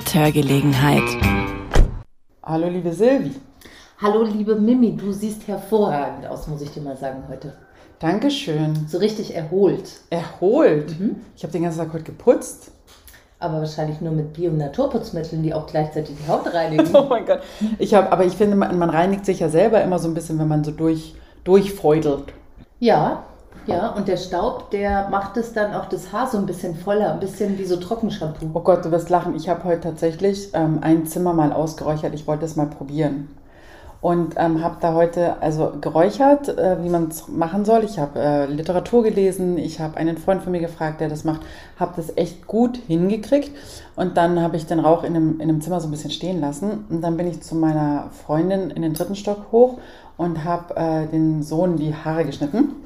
mit Hörgelegenheit. Hallo, liebe Silvi. Hallo, liebe Mimi, du siehst hervorragend aus, muss ich dir mal sagen heute. Dankeschön. So richtig erholt. Erholt? Ich habe den ganzen Tag heute geputzt. Aber wahrscheinlich nur mit Bio- und Naturputzmitteln, die auch gleichzeitig die Haut reinigen. Oh mein Gott. Ich habe, aber ich finde, man, man reinigt sich ja selber immer so ein bisschen, wenn man so durch, durchfeudelt. ja, ja, und der Staub, der macht es dann auch das Haar so ein bisschen voller, ein bisschen wie so Trockenshampoo. Oh Gott, du wirst lachen. Ich habe heute tatsächlich ähm, ein Zimmer mal ausgeräuchert. Ich wollte es mal probieren. Und ähm, habe da heute also geräuchert, äh, wie man es machen soll. Ich habe äh, Literatur gelesen, ich habe einen Freund von mir gefragt, der das macht, habe das echt gut hingekriegt. Und dann habe ich den Rauch in einem, in einem Zimmer so ein bisschen stehen lassen. Und dann bin ich zu meiner Freundin in den dritten Stock hoch und habe äh, den Sohn die Haare geschnitten.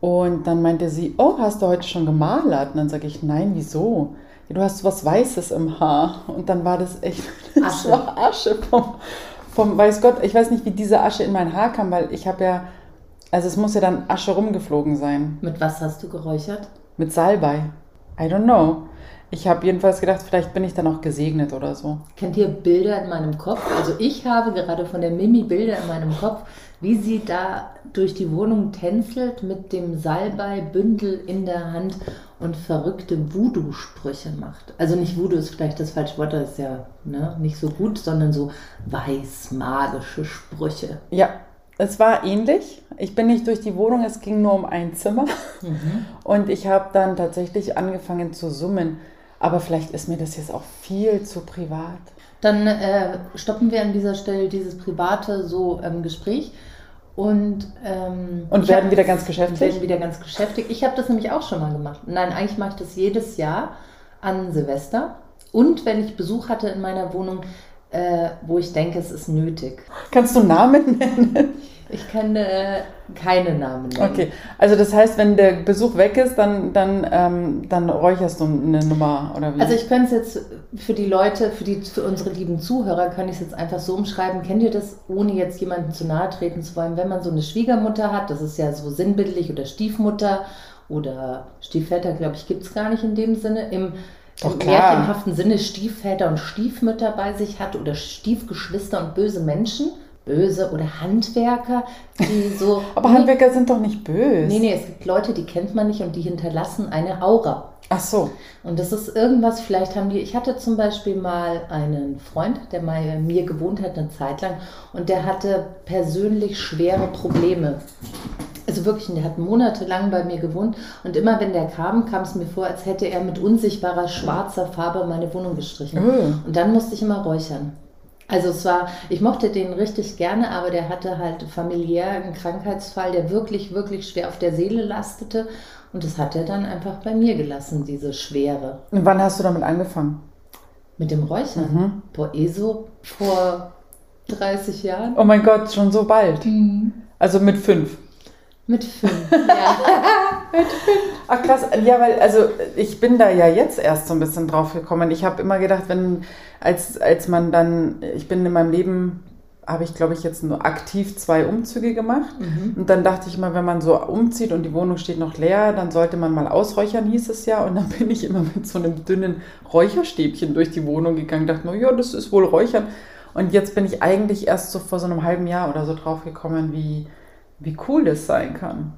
Und dann meinte sie, oh, hast du heute schon gemalert? Und dann sage ich, nein, wieso? Ja, du hast was Weißes im Haar. Und dann war das echt das Asche. war Asche vom, vom, weiß Gott, ich weiß nicht, wie diese Asche in mein Haar kam, weil ich habe ja, also es muss ja dann Asche rumgeflogen sein. Mit was hast du geräuchert? Mit Salbei. I don't know. Ich habe jedenfalls gedacht, vielleicht bin ich dann auch gesegnet oder so. Kennt ihr Bilder in meinem Kopf? Also ich habe gerade von der Mimi Bilder in meinem Kopf, wie sie da durch die Wohnung tänzelt mit dem Salbei-Bündel in der Hand und verrückte Voodoo-Sprüche macht. Also nicht Voodoo ist vielleicht das falsche Wort, das ist ja ne, nicht so gut, sondern so weiß-magische Sprüche. Ja, es war ähnlich. Ich bin nicht durch die Wohnung, es ging nur um ein Zimmer. Und ich habe dann tatsächlich angefangen zu summen. Aber vielleicht ist mir das jetzt auch viel zu privat. Dann äh, stoppen wir an dieser Stelle dieses private so ähm, Gespräch und, ähm, Und werden hab- wieder ganz geschäftig? werden wieder ganz geschäftig. Ich habe das nämlich auch schon mal gemacht. Nein, eigentlich mache ich das jedes Jahr an Silvester und wenn ich Besuch hatte in meiner Wohnung, äh, wo ich denke, es ist nötig. Kannst du Namen nennen? Ich kann äh, keine Namen nennen. Okay, also das heißt, wenn der Besuch weg ist, dann, dann, ähm, dann räucherst du eine Nummer oder wie? Also ich könnte es jetzt für die Leute, für, die, für unsere lieben Zuhörer, kann ich es jetzt einfach so umschreiben. Kennt ihr das, ohne jetzt jemandem zu nahe treten zu wollen, wenn man so eine Schwiegermutter hat, das ist ja so sinnbildlich, oder Stiefmutter oder Stiefväter, glaube ich, gibt es gar nicht in dem Sinne. Im, im märchenhaften Sinne Stiefväter und Stiefmütter bei sich hat oder Stiefgeschwister und böse Menschen. Böse oder Handwerker, die so. Aber Handwerker sind doch nicht böse. Nee, nee, es gibt Leute, die kennt man nicht und die hinterlassen eine Aura. Ach so. Und das ist irgendwas, vielleicht haben die, ich hatte zum Beispiel mal einen Freund, der mal bei mir gewohnt hat eine Zeit lang und der hatte persönlich schwere Probleme. Also wirklich, der hat monatelang bei mir gewohnt und immer wenn der kam, kam es mir vor, als hätte er mit unsichtbarer schwarzer Farbe meine Wohnung gestrichen. Mm. Und dann musste ich immer räuchern. Also es war, ich mochte den richtig gerne, aber der hatte halt familiär einen Krankheitsfall, der wirklich, wirklich schwer auf der Seele lastete. Und das hat er dann einfach bei mir gelassen, diese Schwere. Und wann hast du damit angefangen? Mit dem Räuchern? Mhm. Boah, eh so vor 30 Jahren? Oh mein Gott, schon so bald. Mhm. Also mit fünf. Mit fünf, ja. Ach krass, ja, weil also ich bin da ja jetzt erst so ein bisschen drauf gekommen. Ich habe immer gedacht, wenn als als man dann, ich bin in meinem Leben habe ich glaube ich jetzt nur aktiv zwei Umzüge gemacht und dann dachte ich mal, wenn man so umzieht und die Wohnung steht noch leer, dann sollte man mal ausräuchern, hieß es ja. Und dann bin ich immer mit so einem dünnen Räucherstäbchen durch die Wohnung gegangen, dachte mir, ja, das ist wohl Räuchern. Und jetzt bin ich eigentlich erst so vor so einem halben Jahr oder so drauf gekommen, wie wie cool das sein kann.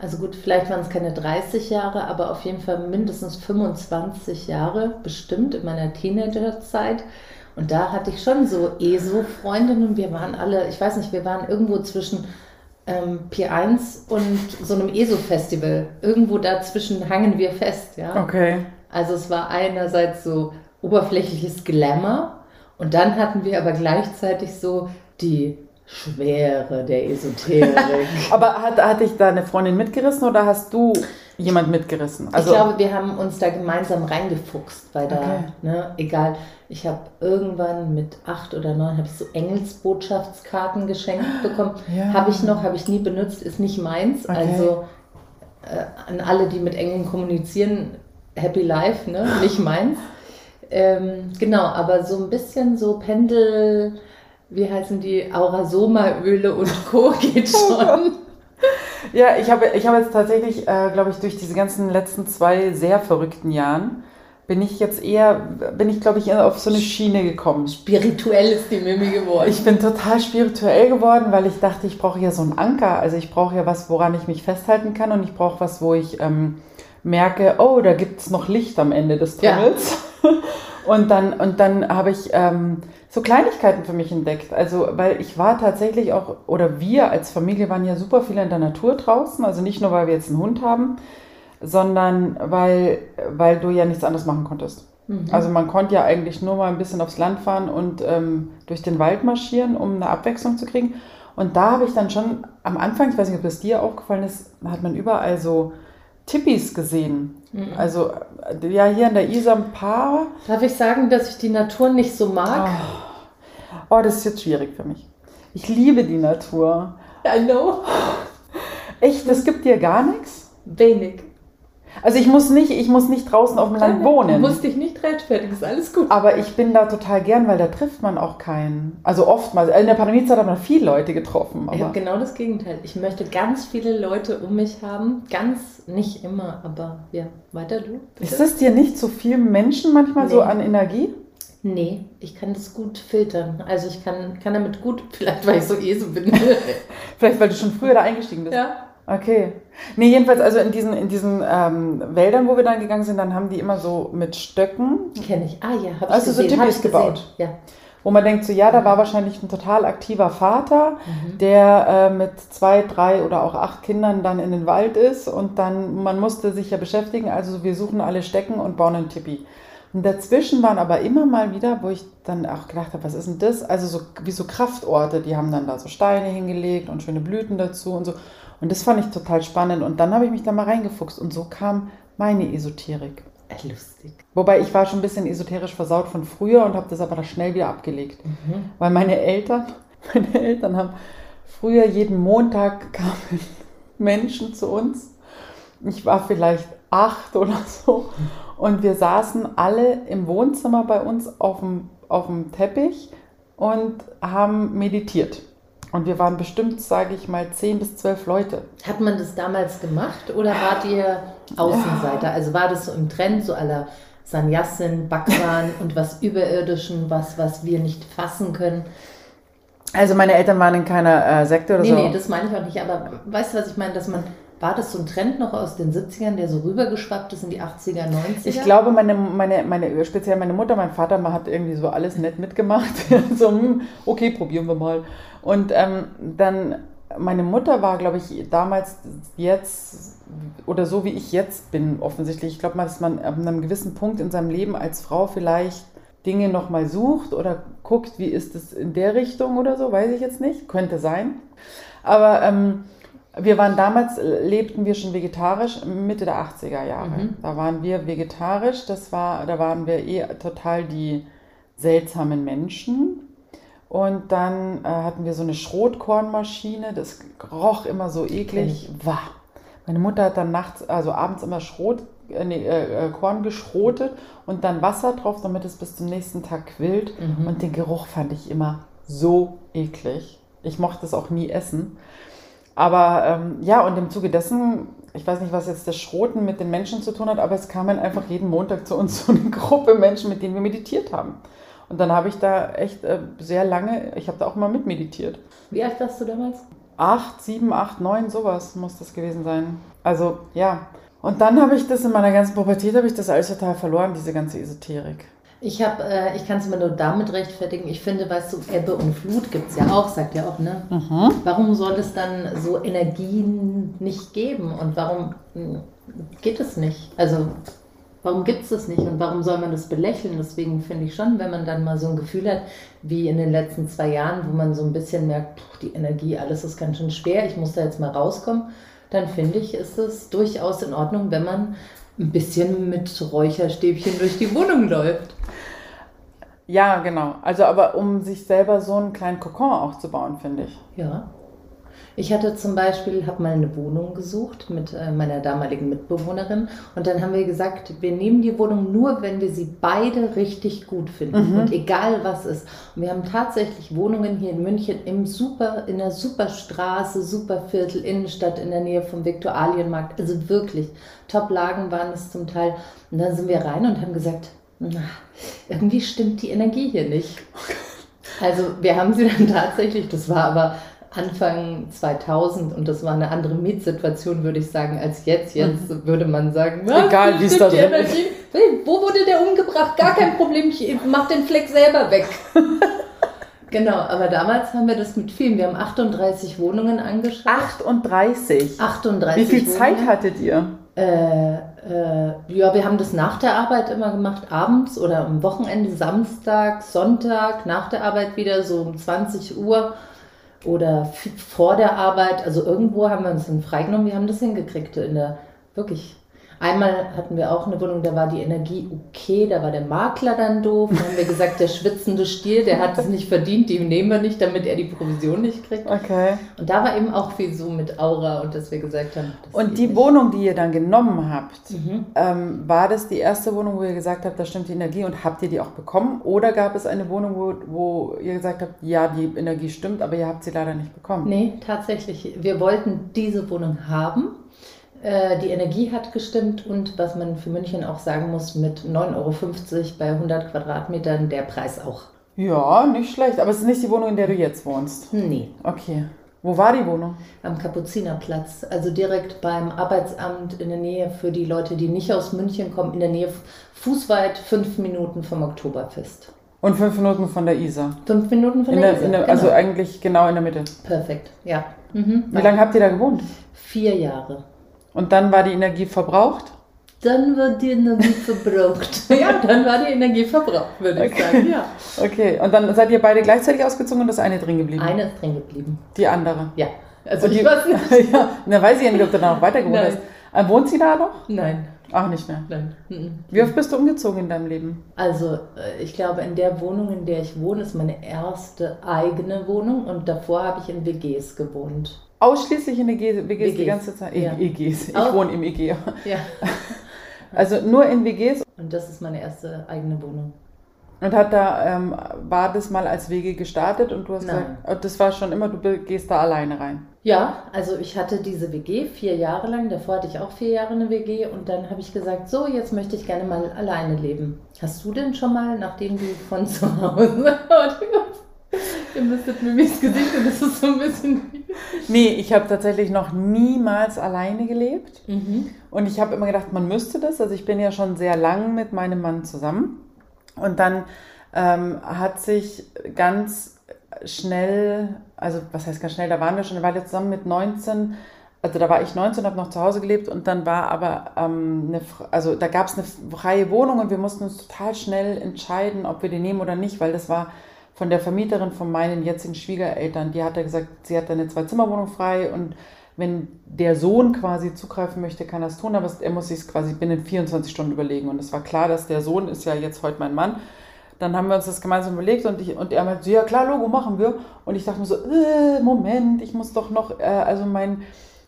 Also gut, vielleicht waren es keine 30 Jahre, aber auf jeden Fall mindestens 25 Jahre bestimmt in meiner Teenagerzeit. Und da hatte ich schon so ESO-Freundinnen. Wir waren alle, ich weiß nicht, wir waren irgendwo zwischen ähm, P1 und so einem ESO-Festival. Irgendwo dazwischen hangen wir fest, ja. Okay. Also es war einerseits so oberflächliches Glamour und dann hatten wir aber gleichzeitig so die Schwere der Esoterik. Aber hat, hat dich da eine Freundin mitgerissen oder hast du jemand mitgerissen? Also, ich glaube, wir haben uns da gemeinsam reingefuchst, weil da, Okay. ne, egal, ich habe irgendwann mit acht oder neun habe ich so Engelsbotschaftskarten geschenkt bekommen. Ja. Habe ich noch, habe ich nie benutzt, ist nicht meins. Okay. Also äh, an alle, die mit Engeln kommunizieren, Happy Life, ne, nicht meins. Ähm, genau, aber so ein bisschen so Pendel, wie heißen die, Aurasoma-Öle und Co. geht schon. ja, ich habe, ich habe jetzt tatsächlich, äh, glaube ich, durch diese ganzen letzten zwei sehr verrückten Jahren bin ich jetzt eher, bin ich glaube ich auf so eine Schiene gekommen. Spirituell ist die Mimi geworden. Ich bin total spirituell geworden, weil ich dachte, ich brauche ja so einen Anker. Also ich brauche ja was, woran ich mich festhalten kann und ich brauche was, wo ich ähm, merke, oh, da gibt es noch Licht am Ende des Tunnels. Ja. und dann, und dann habe ich ähm, so Kleinigkeiten für mich entdeckt. Also, weil ich war tatsächlich auch, oder wir als Familie waren ja super viel in der Natur draußen. Also nicht nur, weil wir jetzt einen Hund haben, sondern weil, weil du ja nichts anderes machen konntest. Mhm. Also man konnte ja eigentlich nur mal ein bisschen aufs Land fahren und ähm, durch den Wald marschieren, um eine Abwechslung zu kriegen. Und da habe ich dann schon am Anfang, ich weiß nicht, ob das dir aufgefallen ist, hat man überall so Tippis gesehen. Mhm. Also ja, hier in der Isar ein paar. Darf ich sagen, dass ich die Natur nicht so mag? Oh, oh das ist jetzt schwierig für mich. Ich liebe die Natur. I know. Echt, das gibt dir gar nichts? Wenig. Also ich muss nicht, ich muss nicht draußen auf dem Land wohnen. Du musst dich nicht rechtfertigen, ist alles gut. Aber ich bin da total gern, weil da trifft man auch keinen. Also oftmals. In der Pandemiezeit hat man viele Leute getroffen. ich habe genau das Gegenteil. Ich möchte ganz viele Leute um mich haben. Ganz, nicht immer, aber ja, weiter du. Bitte. Ist das dir nicht zu so viel Menschen manchmal nee. so an Energie? Nee, ich kann das gut filtern. Also ich kann, kann damit gut, vielleicht weil ich so eh so bin. vielleicht weil du schon früher da eingestiegen bist. Ja. Okay. Nee, jedenfalls, also in diesen, in diesen ähm, Wäldern, wo wir dann gegangen sind, dann haben die immer so mit Stöcken. Kenne ich. Ah ja, habe ich also gesehen. so Tippis gebaut. Ja. Wo man denkt, so ja, da war wahrscheinlich ein total aktiver Vater, mhm. der äh, mit zwei, drei oder auch acht Kindern dann in den Wald ist und dann, man musste sich ja beschäftigen, also wir suchen alle Stecken und bauen einen Tippi. Und dazwischen waren aber immer mal wieder, wo ich dann auch gedacht habe, was ist denn das? Also so wie so Kraftorte, die haben dann da so Steine hingelegt und schöne Blüten dazu und so. Und das fand ich total spannend. Und dann habe ich mich da mal reingefuchst und so kam meine Esoterik. Lustig. Wobei ich war schon ein bisschen esoterisch versaut von früher und habe das aber da schnell wieder abgelegt. Mhm. Weil meine Eltern, meine Eltern haben früher jeden Montag kamen Menschen zu uns. Ich war vielleicht acht oder so. Und wir saßen alle im Wohnzimmer bei uns auf dem, auf dem Teppich und haben meditiert. Und wir waren bestimmt, sage ich mal, zehn bis zwölf Leute. Hat man das damals gemacht oder wart ihr Außenseiter? Ja. Also war das so im Trend, so aller Sannyasin, Bhagwan und was Überirdischen, was, was wir nicht fassen können? Also meine Eltern waren in keiner äh, Sekte oder nee, so. Nee, nee, das meine ich auch nicht. Aber weißt du, was ich meine? Dass man war das so ein Trend noch aus den 70ern, der so rübergeschwappt ist in die 80er, 90er? Ich glaube, meine, meine, meine, speziell meine Mutter, mein Vater, man hat irgendwie so alles nett mitgemacht. so, hm, okay, probieren wir mal. Und ähm, dann, meine Mutter war, glaube ich, damals jetzt oder so wie ich jetzt bin, offensichtlich. Ich glaube mal, dass man an einem gewissen Punkt in seinem Leben als Frau vielleicht Dinge nochmal sucht oder guckt, wie ist es in der Richtung oder so, weiß ich jetzt nicht. Könnte sein. Aber ähm, wir waren damals, lebten wir schon vegetarisch, Mitte der 80er Jahre. Mhm. Da waren wir vegetarisch, das war, da waren wir eh total die seltsamen Menschen. Und dann äh, hatten wir so eine Schrotkornmaschine, das roch immer so eklig. Wah. Meine Mutter hat dann nachts, also abends immer Schrot, äh, nee, äh, äh, Korn geschrotet und dann Wasser drauf, damit es bis zum nächsten Tag quillt. Mhm. Und den Geruch fand ich immer so eklig. Ich mochte es auch nie essen. Aber ähm, ja, und im Zuge dessen, ich weiß nicht, was jetzt das Schroten mit den Menschen zu tun hat, aber es kamen einfach jeden Montag zu uns so eine Gruppe Menschen, mit denen wir meditiert haben. Und dann habe ich da echt äh, sehr lange, ich habe da auch mal mitmeditiert. Wie alt warst du damals? Acht, sieben, acht, neun, sowas muss das gewesen sein. Also ja. Und dann habe ich das in meiner ganzen Pubertät, habe ich das alles total verloren, diese ganze Esoterik. Ich habe, äh, ich kann es mir nur damit rechtfertigen. Ich finde, weißt du, Ebbe und Flut gibt es ja auch, sagt ja auch, ne? Mhm. Warum soll es dann so Energien nicht geben und warum hm, geht es nicht? Also warum gibt es das nicht und warum soll man das belächeln? Deswegen finde ich schon, wenn man dann mal so ein Gefühl hat, wie in den letzten zwei Jahren, wo man so ein bisschen merkt, pff, die Energie, alles ist ganz schön schwer, ich muss da jetzt mal rauskommen, dann finde ich, ist es durchaus in Ordnung, wenn man ein bisschen mit Räucherstäbchen durch die Wohnung läuft. Ja, genau. Also aber um sich selber so einen kleinen Kokon aufzubauen, finde ich. Ja. Ich hatte zum Beispiel, habe mal eine Wohnung gesucht mit äh, meiner damaligen Mitbewohnerin und dann haben wir gesagt, wir nehmen die Wohnung nur, wenn wir sie beide richtig gut finden Mhm. und egal was ist. Und wir haben tatsächlich Wohnungen hier in München im super, in der Superstraße, Superviertel, Innenstadt in der Nähe vom Viktualienmarkt. Also wirklich Top-Lagen waren es zum Teil. Und dann sind wir rein und haben gesagt, na, irgendwie stimmt die Energie hier nicht. Also wir haben sie dann tatsächlich, das war aber Anfang 2000 und das war eine andere Mietsituation, würde ich sagen, als jetzt. Jetzt würde man sagen, Mhm. Egal, wie es da drin Energie. Hey, wo wurde der umgebracht? Gar kein Problem, ich mach den Fleck selber weg. genau, aber damals haben wir das mit vielen. Wir haben 38 Wohnungen angeschaut. 38. 38 Wie viel Zeit Wohnungen. hattet ihr? Äh, äh, ja, wir haben das nach der Arbeit immer gemacht, abends oder am Wochenende, Samstag, Sonntag, nach der Arbeit wieder so um 20 Uhr oder vor der Arbeit. Also irgendwo haben wir uns dann freigenommen, wir haben das hingekriegt in der, wirklich. Einmal hatten wir auch eine Wohnung, da war die Energie okay, da war der Makler dann doof. Dann haben wir gesagt, der schwitzende Stier, der hat es nicht verdient, den nehmen wir nicht, damit er die Provision nicht kriegt. Okay. Und da war eben auch viel so mit Aura und dass wir gesagt haben, das Und die. Wohnung, die ihr dann genommen habt, Mhm. ähm, war das die erste Wohnung, wo ihr gesagt habt, da stimmt die Energie und habt ihr die auch bekommen? Oder gab es eine Wohnung, wo, wo ihr gesagt habt, ja, die Energie stimmt, aber ihr habt sie leider nicht bekommen? Nee, tatsächlich. Wir wollten diese Wohnung haben. Äh, Die Energie hat gestimmt und was man für München auch sagen muss, mit 9,50 Euro bei 100 Quadratmetern der Preis auch. Ja, nicht schlecht. Aber es ist nicht die Wohnung, in der du jetzt wohnst. Nee, Okay. Wo war die Wohnung? am Kapuzinerplatz, also direkt beim Arbeitsamt in der Nähe für die Leute, die nicht aus München kommen, in der Nähe fußweit fünf Minuten vom Oktoberfest. Und fünf Minuten von der Isar. Fünf Minuten von In der, der, Isar, der, genau. Also eigentlich genau in der Mitte. Perfekt, ja. Mhm. Wie lange habt ihr da gewohnt? Vier Jahre. Und dann war die Energie verbraucht? Dann wird die Energie verbraucht. ja, dann war die Energie verbraucht, würde ich Okay. sagen. Ja. Okay. Und dann seid ihr beide gleichzeitig ausgezogen und das eine drin geblieben? Eine ist drin geblieben. Die andere. Ja. Also Und ich die, weiß nicht. ja, na weiß ich ja nicht, ob du da noch weiter gewohnt Nein. hast. Äh, Wohnt sie da noch? Nein, Ach, nicht mehr. nein. mhm. Wie oft bist du umgezogen in deinem Leben? Also äh, ich glaube, in der Wohnung, in der ich wohne, ist meine erste eigene Wohnung und davor habe ich in WGs gewohnt. Ausschließlich in EG, WGs, die WGs, ganze Zeit? ja. EGs. Ich Auch- wohne im EG. Ja. Also nur in WGs. Und das ist meine erste eigene Wohnung. Und hat da, ähm, war das mal als WG gestartet und du hast Nein. gesagt, oh, das war schon immer, du gehst da alleine rein. Ja, also ich hatte diese WG vier Jahre lang. Davor hatte ich auch vier Jahre eine WG und dann habe ich gesagt, so, jetzt möchte ich gerne mal alleine leben. Hast du denn schon mal, nachdem du von zu Hause... Ihr müsstet mir das Gesicht und das ist so ein bisschen... Nee, ich habe tatsächlich noch niemals alleine gelebt. Mhm. Und ich habe immer gedacht, man müsste das. Also ich bin ja schon sehr lang mit meinem Mann zusammen. Und dann ähm, hat sich ganz schnell, also was heißt ganz schnell, da waren wir schon eine Weile zusammen mit 19. Also da war ich 19, habe noch zu Hause gelebt und dann war aber ähm, eine, also da gab es eine freie Wohnung und wir mussten uns total schnell entscheiden, ob wir die nehmen oder nicht, weil das war von der Vermieterin von meinen jetzigen Schwiegereltern, die hat ja gesagt, sie hat eine Zwei-Zimmer-Wohnung frei und wenn der Sohn quasi zugreifen möchte, kann er es tun, aber er muss sich quasi binnen 24 Stunden überlegen. Und es war klar, dass der Sohn ist ja jetzt heute mein Mann. Dann haben wir uns das gemeinsam überlegt und, ich, und er meinte, ja klar, Logo machen wir. Und ich dachte mir so, äh, Moment, ich muss doch noch, äh, also mein,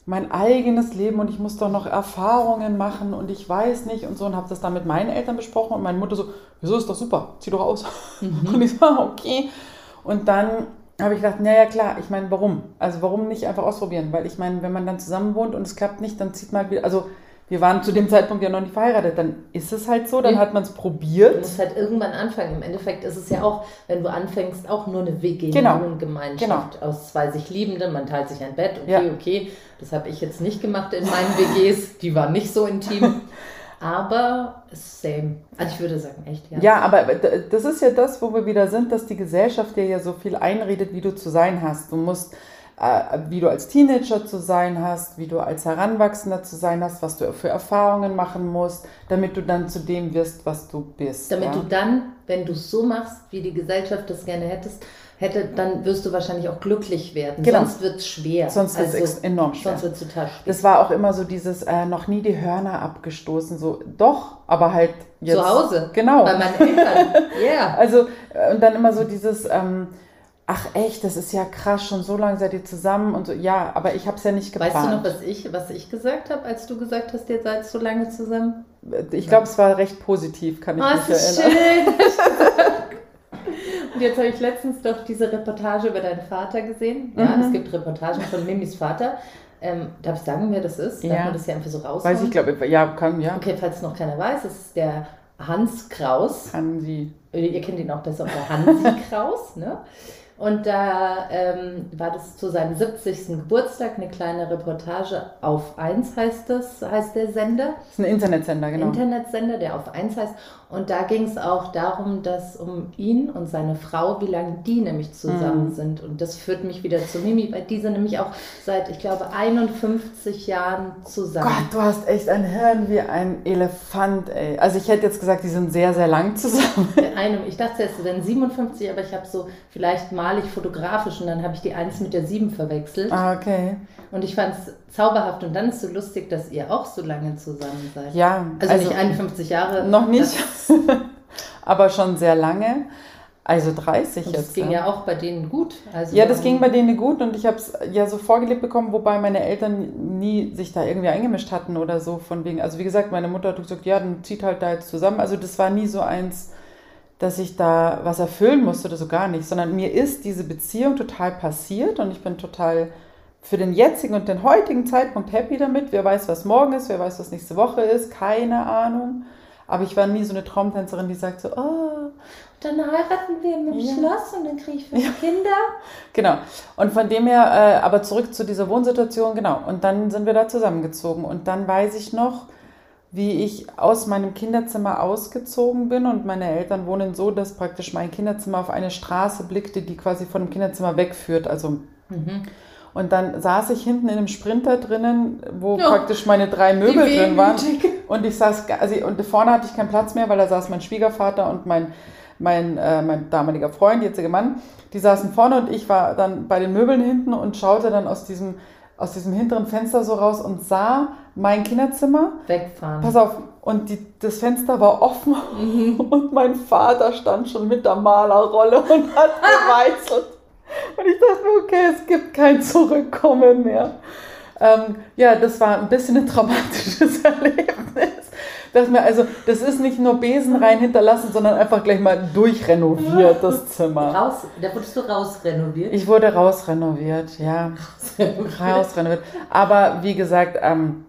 mein eigenes Leben und ich muss doch noch Erfahrungen machen und ich weiß nicht und so und habe das dann mit meinen Eltern besprochen und meine Mutter so, wieso ist doch super, zieh doch aus. Und ich so, ah, okay. Und dann habe ich gedacht, naja klar, ich meine, warum? Also warum nicht einfach ausprobieren? Weil ich meine, wenn man dann zusammen wohnt und es klappt nicht, dann zieht man halt wieder, also wir waren zu dem Zeitpunkt ja noch nicht verheiratet, dann ist es halt so, dann hat man es Du probiert. musst halt irgendwann anfangen. Im Endeffekt ist es ja auch, wenn du anfängst, auch nur eine WG, Genau. Wohngemeinschaft aus zwei sich Liebenden. Man teilt sich ein Bett, okay, Ja. okay. Das habe ich jetzt nicht gemacht in meinen WGs. Die waren nicht so intim. Aber same. Also ich würde sagen, echt, ja. Ja, aber das ist ja das, wo wir wieder sind, dass die Gesellschaft dir ja so viel einredet, wie du zu sein hast. Du musst, wie du als Teenager zu sein hast, wie du als Heranwachsender zu sein hast, was du für Erfahrungen machen musst, damit du dann zu dem wirst, was du bist. Damit ja? du dann, wenn du es so machst, wie die Gesellschaft das gerne hättest, hätte, dann wirst du wahrscheinlich auch glücklich werden. Genau. Sonst wird es schwer. Sonst wird es Also, enorm schwer. Sonst wird es total schwer. Das war auch immer so dieses, äh, noch nie die Hörner abgestoßen, so, doch, aber halt jetzt. Zu Hause. Genau. Bei meinen Eltern. Ja. Also, äh, und dann immer so dieses, ähm, Ach echt, das ist ja krass, schon so lange seid ihr zusammen und so. Ja, aber ich habe es ja nicht geplant. Weißt du noch, was ich, was ich gesagt habe, als du gesagt hast, ihr seid so lange zusammen? Ich glaube, es war recht positiv, kann ich Oh, mich ist erinnern. schön. Und jetzt habe ich letztens doch diese Reportage über deinen Vater gesehen. Ja, Mhm. es gibt Reportagen von Mimis Vater. Ähm, darf ich sagen, wer das ist? Darf Ja. man das ja einfach so raushauen? Weiß ich, glaube ja, kann, ja. Okay, falls noch keiner weiß, es ist der Hans Kraus. Kann sie. Ihr kennt ihn auch besser unter Hansi Kraus, ne? Und da ähm, war das zu seinem 70. Geburtstag eine kleine Reportage auf 1 heißt das, heißt der Sender. Das ist ein Internetsender, genau. Internetsender, der auf 1 heißt. Und da ging es auch darum, dass um ihn und seine Frau, wie lange die nämlich zusammen Mhm. sind. Und das führt mich wieder zu Mimi, weil die sind nämlich auch seit, ich glaube, 51 Jahren zusammen. Gott, du hast echt ein Hirn wie ein Elefant, ey. Also ich hätte jetzt gesagt, die sind sehr, sehr lang zusammen. Einem, ich dachte jetzt, dann 57, aber ich habe so, vielleicht male ich fotografisch und dann habe ich die 1 mit der 7 verwechselt. Ah, okay. Und ich fand es zauberhaft und dann ist so lustig, dass ihr auch so lange zusammen seid. Ja, Also, nicht 51 Jahre. noch nicht, aber schon sehr lange. Also 30 und das jetzt. ging ne? ja auch bei denen gut. Also Ja, das ging bei denen gut und ich habe es ja so vorgelebt bekommen, wobei meine Eltern nie sich da irgendwie eingemischt hatten oder so von wegen. Also wie gesagt, meine Mutter hat gesagt, ja, dann zieht halt da jetzt zusammen. Also das war nie so eins, dass ich da was erfüllen musste oder so gar nicht, sondern mir ist diese Beziehung total passiert und ich bin total für den jetzigen und den heutigen Zeitpunkt happy damit. Wer weiß, was morgen ist, wer weiß, was nächste Woche ist, keine Ahnung. Aber ich war nie so eine Traumtänzerin, die sagt so, oh, Dann heiraten wir im Ja. Schloss und dann kriege ich fünf Kinder. Genau. Und von dem her, äh, aber zurück zu dieser Wohnsituation, genau. Und dann sind wir da zusammengezogen. Und dann weiß ich noch, wie ich aus meinem Kinderzimmer ausgezogen bin. Und meine Eltern wohnen so, dass praktisch mein Kinderzimmer auf eine Straße blickte, die quasi von dem Kinderzimmer wegführt. Also Mhm. und dann saß ich hinten in einem Sprinter drinnen, wo Ja. praktisch meine drei Möbel drin waren. Und ich saß, also und vorne hatte ich keinen Platz mehr, weil da saß mein Schwiegervater und mein, mein, äh, mein damaliger Freund, jetzige Mann. Die saßen vorne und ich war dann bei den Möbeln hinten und schaute dann aus diesem, aus diesem hinteren Fenster so raus und sah mein Kinderzimmer. Wegfahren. Pass auf, und die, das Fenster war offen Mhm. und mein Vater stand schon mit der Malerrolle und hat geweißelt. Und ich dachte mir, okay, es gibt kein Zurückkommen mehr. Ähm, ja, das war ein bisschen ein traumatisches Erlebnis. Dachte mir, also, das ist nicht nur Besen rein hinterlassen, sondern einfach gleich mal durchrenoviert, das Zimmer. Raus, da wurdest du rausrenoviert. Ich wurde rausrenoviert, ja. Rausrenoviert. Aber wie gesagt, ähm,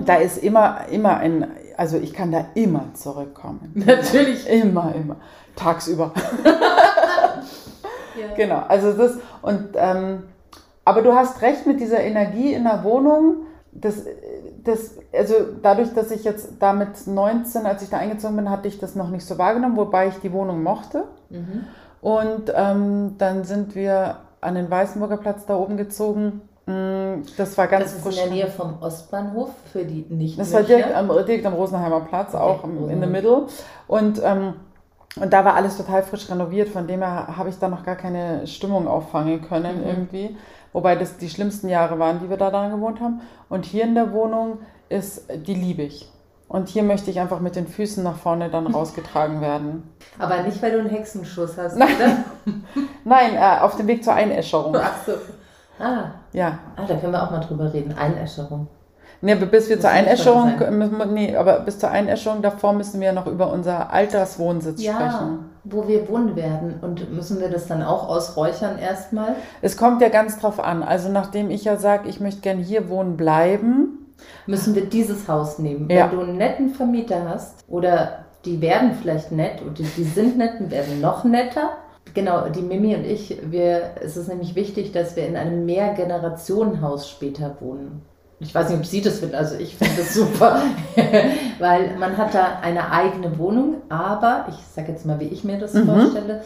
da ist immer, immer ein, also ich kann da immer zurückkommen. Natürlich. Immer, immer. Tagsüber. Ja. Genau, also das und ähm, aber du hast recht mit dieser Energie in der Wohnung. Das, das, also dadurch, dass ich jetzt damit 19, als ich da eingezogen bin, hatte ich das noch nicht so wahrgenommen, wobei ich die Wohnung mochte. Mhm. Und ähm, dann sind wir an den Weißenburger Platz da oben gezogen. Mm, Das war ganz Das ist in der Nähe vom Ostbahnhof für die nicht Das war direkt am, direkt am Rosenheimer Platz, auch im, in the middle. Und, ähm, und da war alles total frisch renoviert, von dem her habe ich da noch gar keine Stimmung auffangen können Mhm. irgendwie. Wobei das die schlimmsten Jahre waren, die wir da dran gewohnt haben. Und hier in der Wohnung ist, die liebe ich. Und hier möchte ich einfach mit den Füßen nach vorne dann rausgetragen werden. Aber nicht, weil du einen Hexenschuss hast, Nein. oder? Nein, äh, auf dem Weg zur Einäscherung. Ach so. Ah, Ja. ah, da können wir auch mal drüber reden. Einäscherung. Nee, bis wir zur Muss nicht Einäscherung, nee, aber bis zur Einäscherung davor müssen wir noch über unser Alterswohnsitz Ja, sprechen. Wo wir wohnen werden. Und müssen wir das dann auch ausräuchern erstmal? Es kommt ja ganz drauf an. Also nachdem ich ja sage, ich möchte gerne hier wohnen bleiben. Müssen wir dieses Haus nehmen? Ja. Wenn du einen netten Vermieter hast oder die werden vielleicht nett und die, die sind nett und werden noch netter. Genau, die Mimi und ich, wir, es ist nämlich wichtig, dass wir in einem Mehrgenerationenhaus später wohnen. Ich weiß nicht, ob sie das will, also ich finde das super, weil man hat da eine eigene Wohnung, aber ich sage jetzt mal, wie ich mir das Mhm. vorstelle,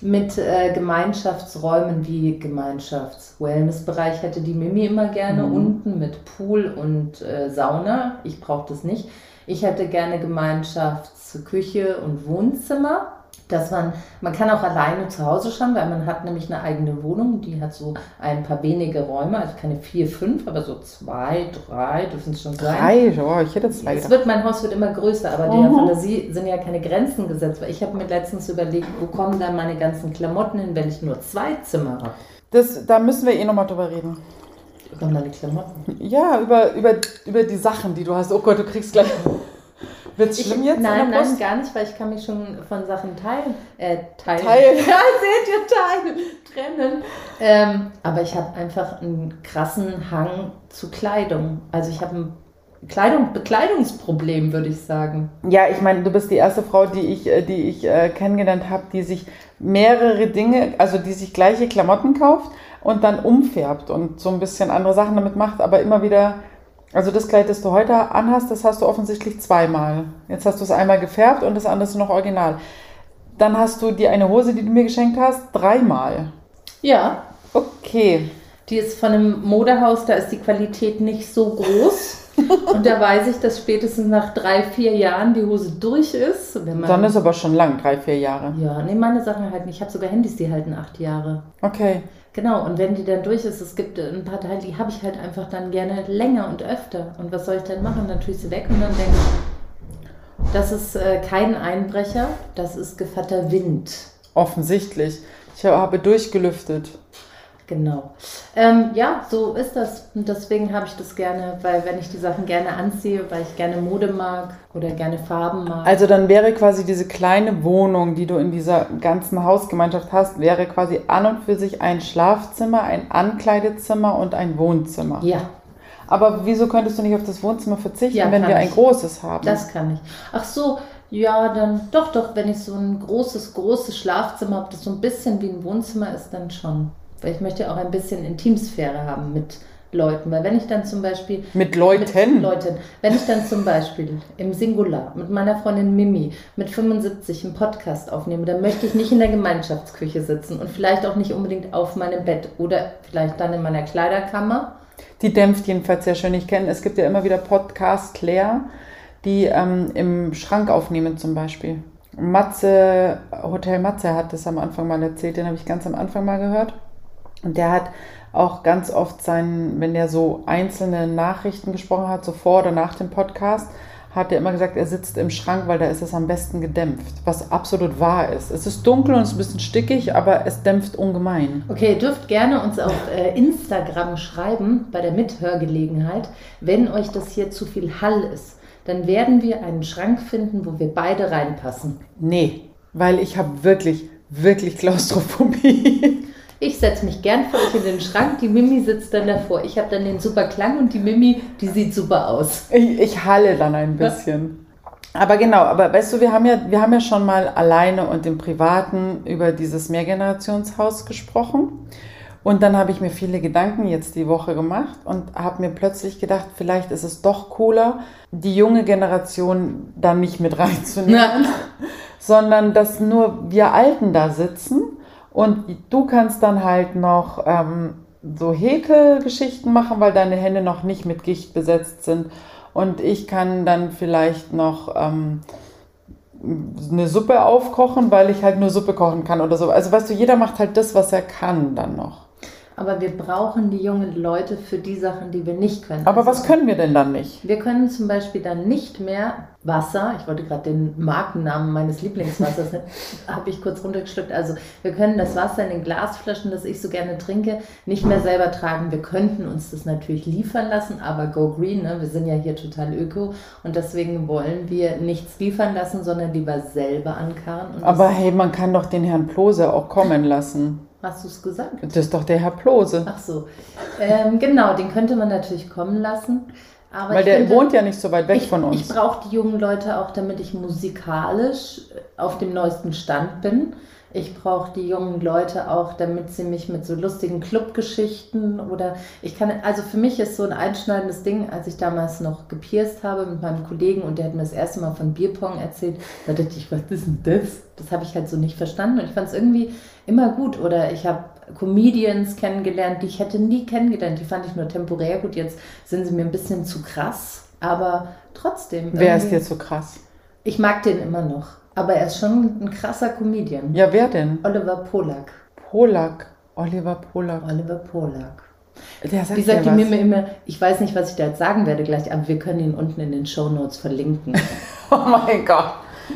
mit äh, Gemeinschaftsräumen wie Gemeinschafts-Wellness-Bereich hätte die Mimi immer gerne Mhm. unten mit Pool und äh, Sauna. Ich brauche das nicht. Ich hätte gerne Gemeinschaftsküche und Wohnzimmer. Dass man, man kann auch alleine zu Hause schauen, weil man hat nämlich eine eigene Wohnung, die hat so ein paar wenige Räume, also keine vier, fünf, aber so zwei, drei dürfen es schon sein. Drei, oh, ich hätte zwei Es wird, mein Haus wird immer größer, aber der Mhm. Fantasie sind ja keine Grenzen gesetzt, weil ich habe mir letztens überlegt, wo kommen dann meine ganzen Klamotten hin, wenn ich nur zwei Zimmer habe? Das, da müssen wir eh nochmal drüber reden. Über meine Klamotten. Ja, über, über, über die Sachen, die du hast. Oh Gott, du kriegst gleich. Wird's schlimm jetzt? Nein, nein, gar nicht, weil ich kann mich schon von Sachen teilen. Äh, teilen. Teilen. Ja, seht ihr, teilen. Trennen. Ähm, aber ich habe einfach einen krassen Hang zu Kleidung. Also ich habe ein Kleidung, Bekleidungsproblem, würde ich sagen. Ja, ich meine, du bist die erste Frau, die ich, äh, die ich äh, kennengelernt habe, die sich mehrere Dinge, also die sich gleiche Klamotten kauft und dann umfärbt und so ein bisschen andere Sachen damit macht, aber immer wieder, also das Kleid, das du heute anhast, das hast du offensichtlich zweimal. Jetzt hast du es einmal gefärbt und das andere ist noch original. Dann hast du die eine Hose, die du mir geschenkt hast, dreimal. Ja, Okay. die ist von einem Modehaus, da ist die Qualität nicht so groß. Und da weiß ich, dass spätestens nach drei, vier Jahren die Hose durch ist. Wenn man Dann ist aber schon lang, drei, vier Jahre. ja, nee, meine Sachen halten. Ich habe sogar Handys, die halten acht Jahre. Okay. Genau, und wenn die dann durch ist, es gibt ein paar Teile, die habe ich halt einfach dann gerne länger und öfter. Und was soll ich dann machen? Dann tue ich sie weg und dann denke ich, das ist äh, kein Einbrecher, das ist Gevatter Wind. Offensichtlich. Ich habe durchgelüftet. Genau. Ähm, ja, so ist das. Und deswegen habe ich das gerne, weil wenn ich die Sachen gerne anziehe, weil ich gerne Mode mag oder gerne Farben mag. Also dann wäre quasi diese kleine Wohnung, die du in dieser ganzen Hausgemeinschaft hast, wäre quasi an und für sich ein Schlafzimmer, ein Ankleidezimmer und ein Wohnzimmer. ja, Aber wieso könntest du nicht auf das Wohnzimmer verzichten, Ja, wenn wir ein ich. großes haben? das kann ich. Ach so, ja, dann doch, doch, wenn ich so ein großes, großes Schlafzimmer habe, das so ein bisschen wie ein Wohnzimmer ist, dann schon. Weil ich möchte auch ein bisschen Intimsphäre haben mit Leuten. Weil wenn ich dann zum Beispiel Mit Leuten. Mit Leuten. Wenn ich dann zum Beispiel im Singular mit meiner Freundin Mimi mit 75 einen Podcast aufnehme, dann möchte ich nicht in der Gemeinschaftsküche sitzen und vielleicht auch nicht unbedingt auf meinem Bett oder vielleicht dann in meiner Kleiderkammer. Die dämpft jedenfalls sehr schön. Ich kenne, es gibt ja immer wieder Podcast Claire, die ähm, im Schrank aufnehmen zum Beispiel. Matze, Hotel Matze hat das am Anfang mal erzählt, den habe ich ganz am Anfang mal gehört. Und der hat auch ganz oft seinen, wenn er so einzelne Nachrichten gesprochen hat, so vor oder nach dem Podcast, hat er immer gesagt, er sitzt im Schrank, weil da ist es am besten gedämpft, was absolut wahr ist. Es ist dunkel und es ist ein bisschen stickig, aber es dämpft ungemein. Okay, ihr dürft gerne uns auf äh, Instagram schreiben bei der Mithörgelegenheit, wenn euch das hier zu viel Hall ist. Dann werden wir einen Schrank finden, wo wir beide reinpassen. Nee, weil ich habe wirklich, wirklich Klaustrophobie. Ich setze mich gern für euch in den Schrank, die Mimi sitzt dann davor. Ich habe dann den super Klang und die Mimi, die sieht super aus. Ich, ich halle dann ein bisschen. Aber genau, aber weißt du, wir haben ja, wir haben ja schon mal alleine und im Privaten über dieses Mehrgenerationshaus gesprochen. Und dann habe ich mir viele Gedanken jetzt die Woche gemacht und habe mir plötzlich gedacht, vielleicht ist es doch cooler, die junge Generation da nicht mit reinzunehmen, sondern dass nur wir Alten da sitzen und du kannst dann halt noch ähm, so Häkelgeschichten machen, weil deine Hände noch nicht mit Gicht besetzt sind. Und ich kann dann vielleicht noch ähm, eine Suppe aufkochen, weil ich halt nur Suppe kochen kann oder so. Also weißt du, jeder macht halt das, was er kann dann noch. Aber wir brauchen die jungen Leute für die Sachen, die wir nicht können. Aber Also, was können wir denn dann nicht? Wir können zum Beispiel dann nicht mehr Wasser, ich wollte gerade den Markennamen meines Lieblingswassers, habe ich kurz runtergeschluckt. Also wir können das Wasser in den Glasflaschen, das ich so gerne trinke, nicht mehr selber tragen. Wir könnten uns das natürlich liefern lassen, aber go green, ne? wir sind ja hier total öko und deswegen wollen wir nichts liefern lassen, sondern lieber selber ankarren. Und Aber hey, man kann doch den Herrn Plose auch kommen lassen. Hast du es gesagt? Das ist doch der Herr Plose. Ach so. Ähm, genau, den könnte man natürlich kommen lassen. Aber Weil der finde- wohnt ja nicht so weit weg ich, von uns. Ich brauche die jungen Leute auch, damit ich musikalisch auf dem neuesten Stand bin. Ich brauche die jungen Leute auch, damit sie mich mit so lustigen Clubgeschichten oder ich kann, also für mich ist so ein einschneidendes Ding, als ich damals noch gepierst habe mit meinem Kollegen und der hat mir das erste Mal von Bierpong erzählt, da dachte ich, was ist denn das? Das habe ich halt so nicht verstanden und ich fand es irgendwie immer gut. Oder ich habe Comedians kennengelernt, die ich hätte nie kennengelernt. Die fand ich nur temporär gut. Jetzt sind sie mir ein bisschen zu krass, aber trotzdem. Wer ist jetzt so krass? ich mag den immer noch. Aber er ist schon ein krasser Comedian. Ja, wer denn? Oliver Polak. Polak. Oliver Polak. Oliver Polak. Der sagt Die sagt die. Mimi immer, ich weiß nicht, was ich da jetzt sagen werde gleich, aber wir können ihn unten in den Shownotes verlinken. Oh mein Gott.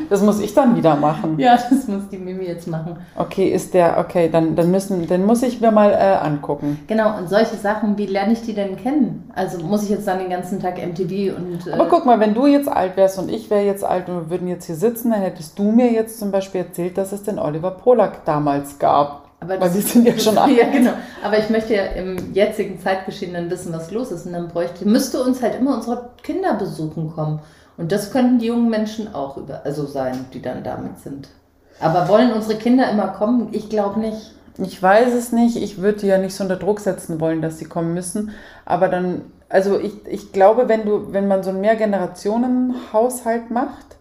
Das muss ich dann wieder machen. ja, das muss die Mimi jetzt machen. Okay, ist der, okay, dann, dann müssen, den muss ich mir mal äh, angucken. Genau, und solche Sachen, wie lerne ich die denn kennen? Also muss ich jetzt dann den ganzen Tag MTV und... Äh, Aber guck mal, wenn du jetzt alt wärst und ich wäre jetzt alt und wir würden jetzt hier sitzen, dann hättest du mir jetzt zum Beispiel erzählt, dass es den Oliver Polak damals gab. aber Weil wir sind ja schon alt. Ja, genau. Aber ich möchte ja im jetzigen Zeitgeschehen dann wissen, was los ist. Und dann bräuchte, müsste uns halt immer unsere Kinder besuchen kommen. Und das könnten die jungen Menschen auch über, also sein, die dann damit sind. Aber wollen unsere Kinder immer kommen? Ich glaube nicht. Ich weiß es nicht. Ich würde die ja nicht so unter Druck setzen wollen, dass sie kommen müssen. Aber dann, also ich, ich glaube, wenn du, wenn man so einen Mehrgenerationen-Haushalt macht,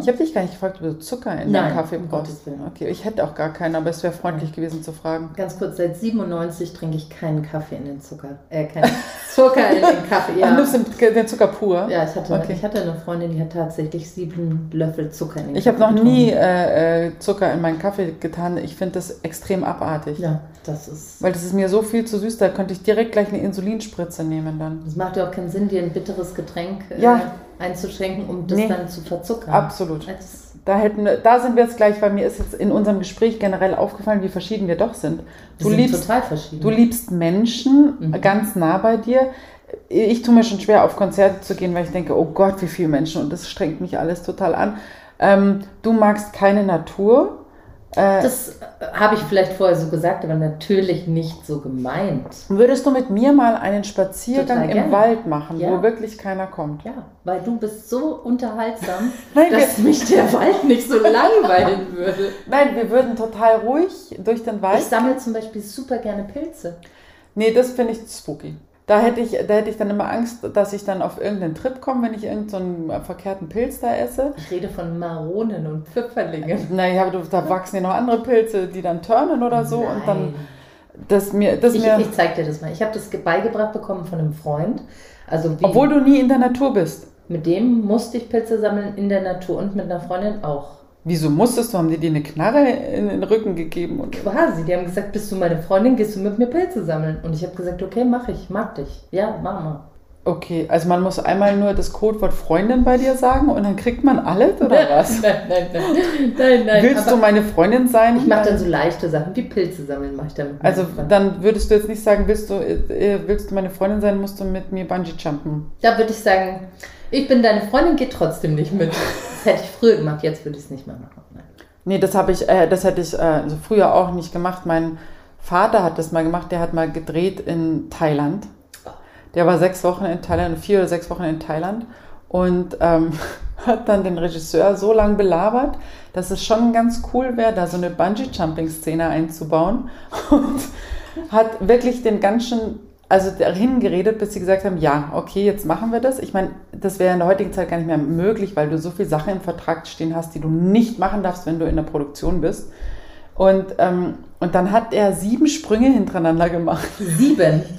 ich habe dich gar nicht gefragt, ob du Zucker in Mhm. Nein, deinen Kaffee um brauchst. Willen. Okay, ich hätte auch gar keinen, aber es wäre freundlich gewesen zu fragen. Ganz kurz, seit 97 trinke ich keinen Kaffee in den Zucker. Äh, keinen Zucker in den Kaffee. Ja. Nimmst den, Zucker pur? ja ich, hatte, Okay. ich hatte eine Freundin, die hat tatsächlich sieben Löffel Zucker in den Ich habe Kaffee noch nie getrunken. äh, äh, Zucker in meinen Kaffee getan. Ich finde das extrem abartig. Ja, das ist. Weil das ist mir so viel zu süß, da könnte ich direkt gleich eine Insulinspritze nehmen dann. Es macht ja auch keinen Sinn, dir ein bitteres Getränk äh, Ja. Einzuschenken, um das Nee. dann zu verzuckern. Absolut. Das, Da, hätten, da sind wir jetzt gleich, weil mir ist jetzt in unserem Gespräch generell aufgefallen, wie verschieden wir doch sind. Du sind liebst, total verschieden. du liebst Menschen Mhm. ganz nah bei dir. Ich tue mir schon schwer, auf Konzerte zu gehen, weil ich denke, oh Gott, wie viele Menschen und das strengt mich alles total an. Ähm, du magst keine Natur. Äh, das äh, habe ich vielleicht vorher so gesagt, aber natürlich nicht so gemeint. würdest du mit mir mal einen Spaziergang Total im gerne. Wald machen, Ja. wo wirklich keiner kommt? Ja, weil du bist so unterhaltsam, Nein, dass mich der Wald nicht so langweilen würde. Nein, wir würden total ruhig durch den Wald. Ich sammle zum Beispiel super gerne Pilze. Nee, das finde ich spooky. Da hätte, ich, da hätte ich dann immer Angst, dass ich dann auf irgendeinen Trip komme, wenn ich irgendeinen so verkehrten Pilz da esse. Ich rede von Maronen und Pfifferlingen. Naja, du- da wachsen ja noch andere Pilze, die dann turnen oder so. Und dann, Nein. das mir, das Ich, mir, ich zeig dir das mal. Ich habe das ge- beigebracht bekommen von einem Freund. Also obwohl du nie in der Natur bist. mit dem musste ich Pilze sammeln in der Natur und mit einer Freundin auch. Wieso musstest du? Haben die dir eine Knarre in den Rücken gegeben? Und, Quasi. Die haben gesagt, bist du meine Freundin, gehst du mit mir Pilze sammeln? Und ich habe gesagt, okay, mach ich, mag dich. Ja, mach mal. okay, also man muss einmal nur das Codewort Freundin bei dir sagen und dann kriegt man alles oder was? Nein, nein, nein. nein, nein. Willst du meine Freundin sein? ich mache dann so leichte Sachen wie Pilze sammeln, mache ich dann. Also Freundin. dann würdest du jetzt nicht sagen, willst du, äh, willst du meine Freundin sein, musst du mit mir Bungee jumpen. Da würde ich sagen, ich bin deine Freundin, geh trotzdem nicht mit. Das hätte ich früher gemacht, jetzt würde ich es nicht mehr machen. Nein. Nee, das habe ich, äh, das hätte ich äh, also früher auch nicht gemacht. Mein Vater hat das mal gemacht, der hat mal gedreht in Thailand. Der war sechs Wochen in Thailand, vier oder sechs Wochen in Thailand und ähm, hat dann den Regisseur so lange belabert, dass es schon ganz cool wäre, da so eine Bungee-Jumping-Szene einzubauen und hat wirklich den ganzen, also dahin geredet, bis sie gesagt haben, ja, okay, jetzt machen wir das. Ich meine, das wäre in der heutigen Zeit gar nicht mehr möglich, weil du so viele Sachen im Vertrag stehen hast, die du nicht machen darfst, wenn du in der Produktion bist. Und, ähm, und dann hat er sieben Sprünge hintereinander gemacht. Sieben.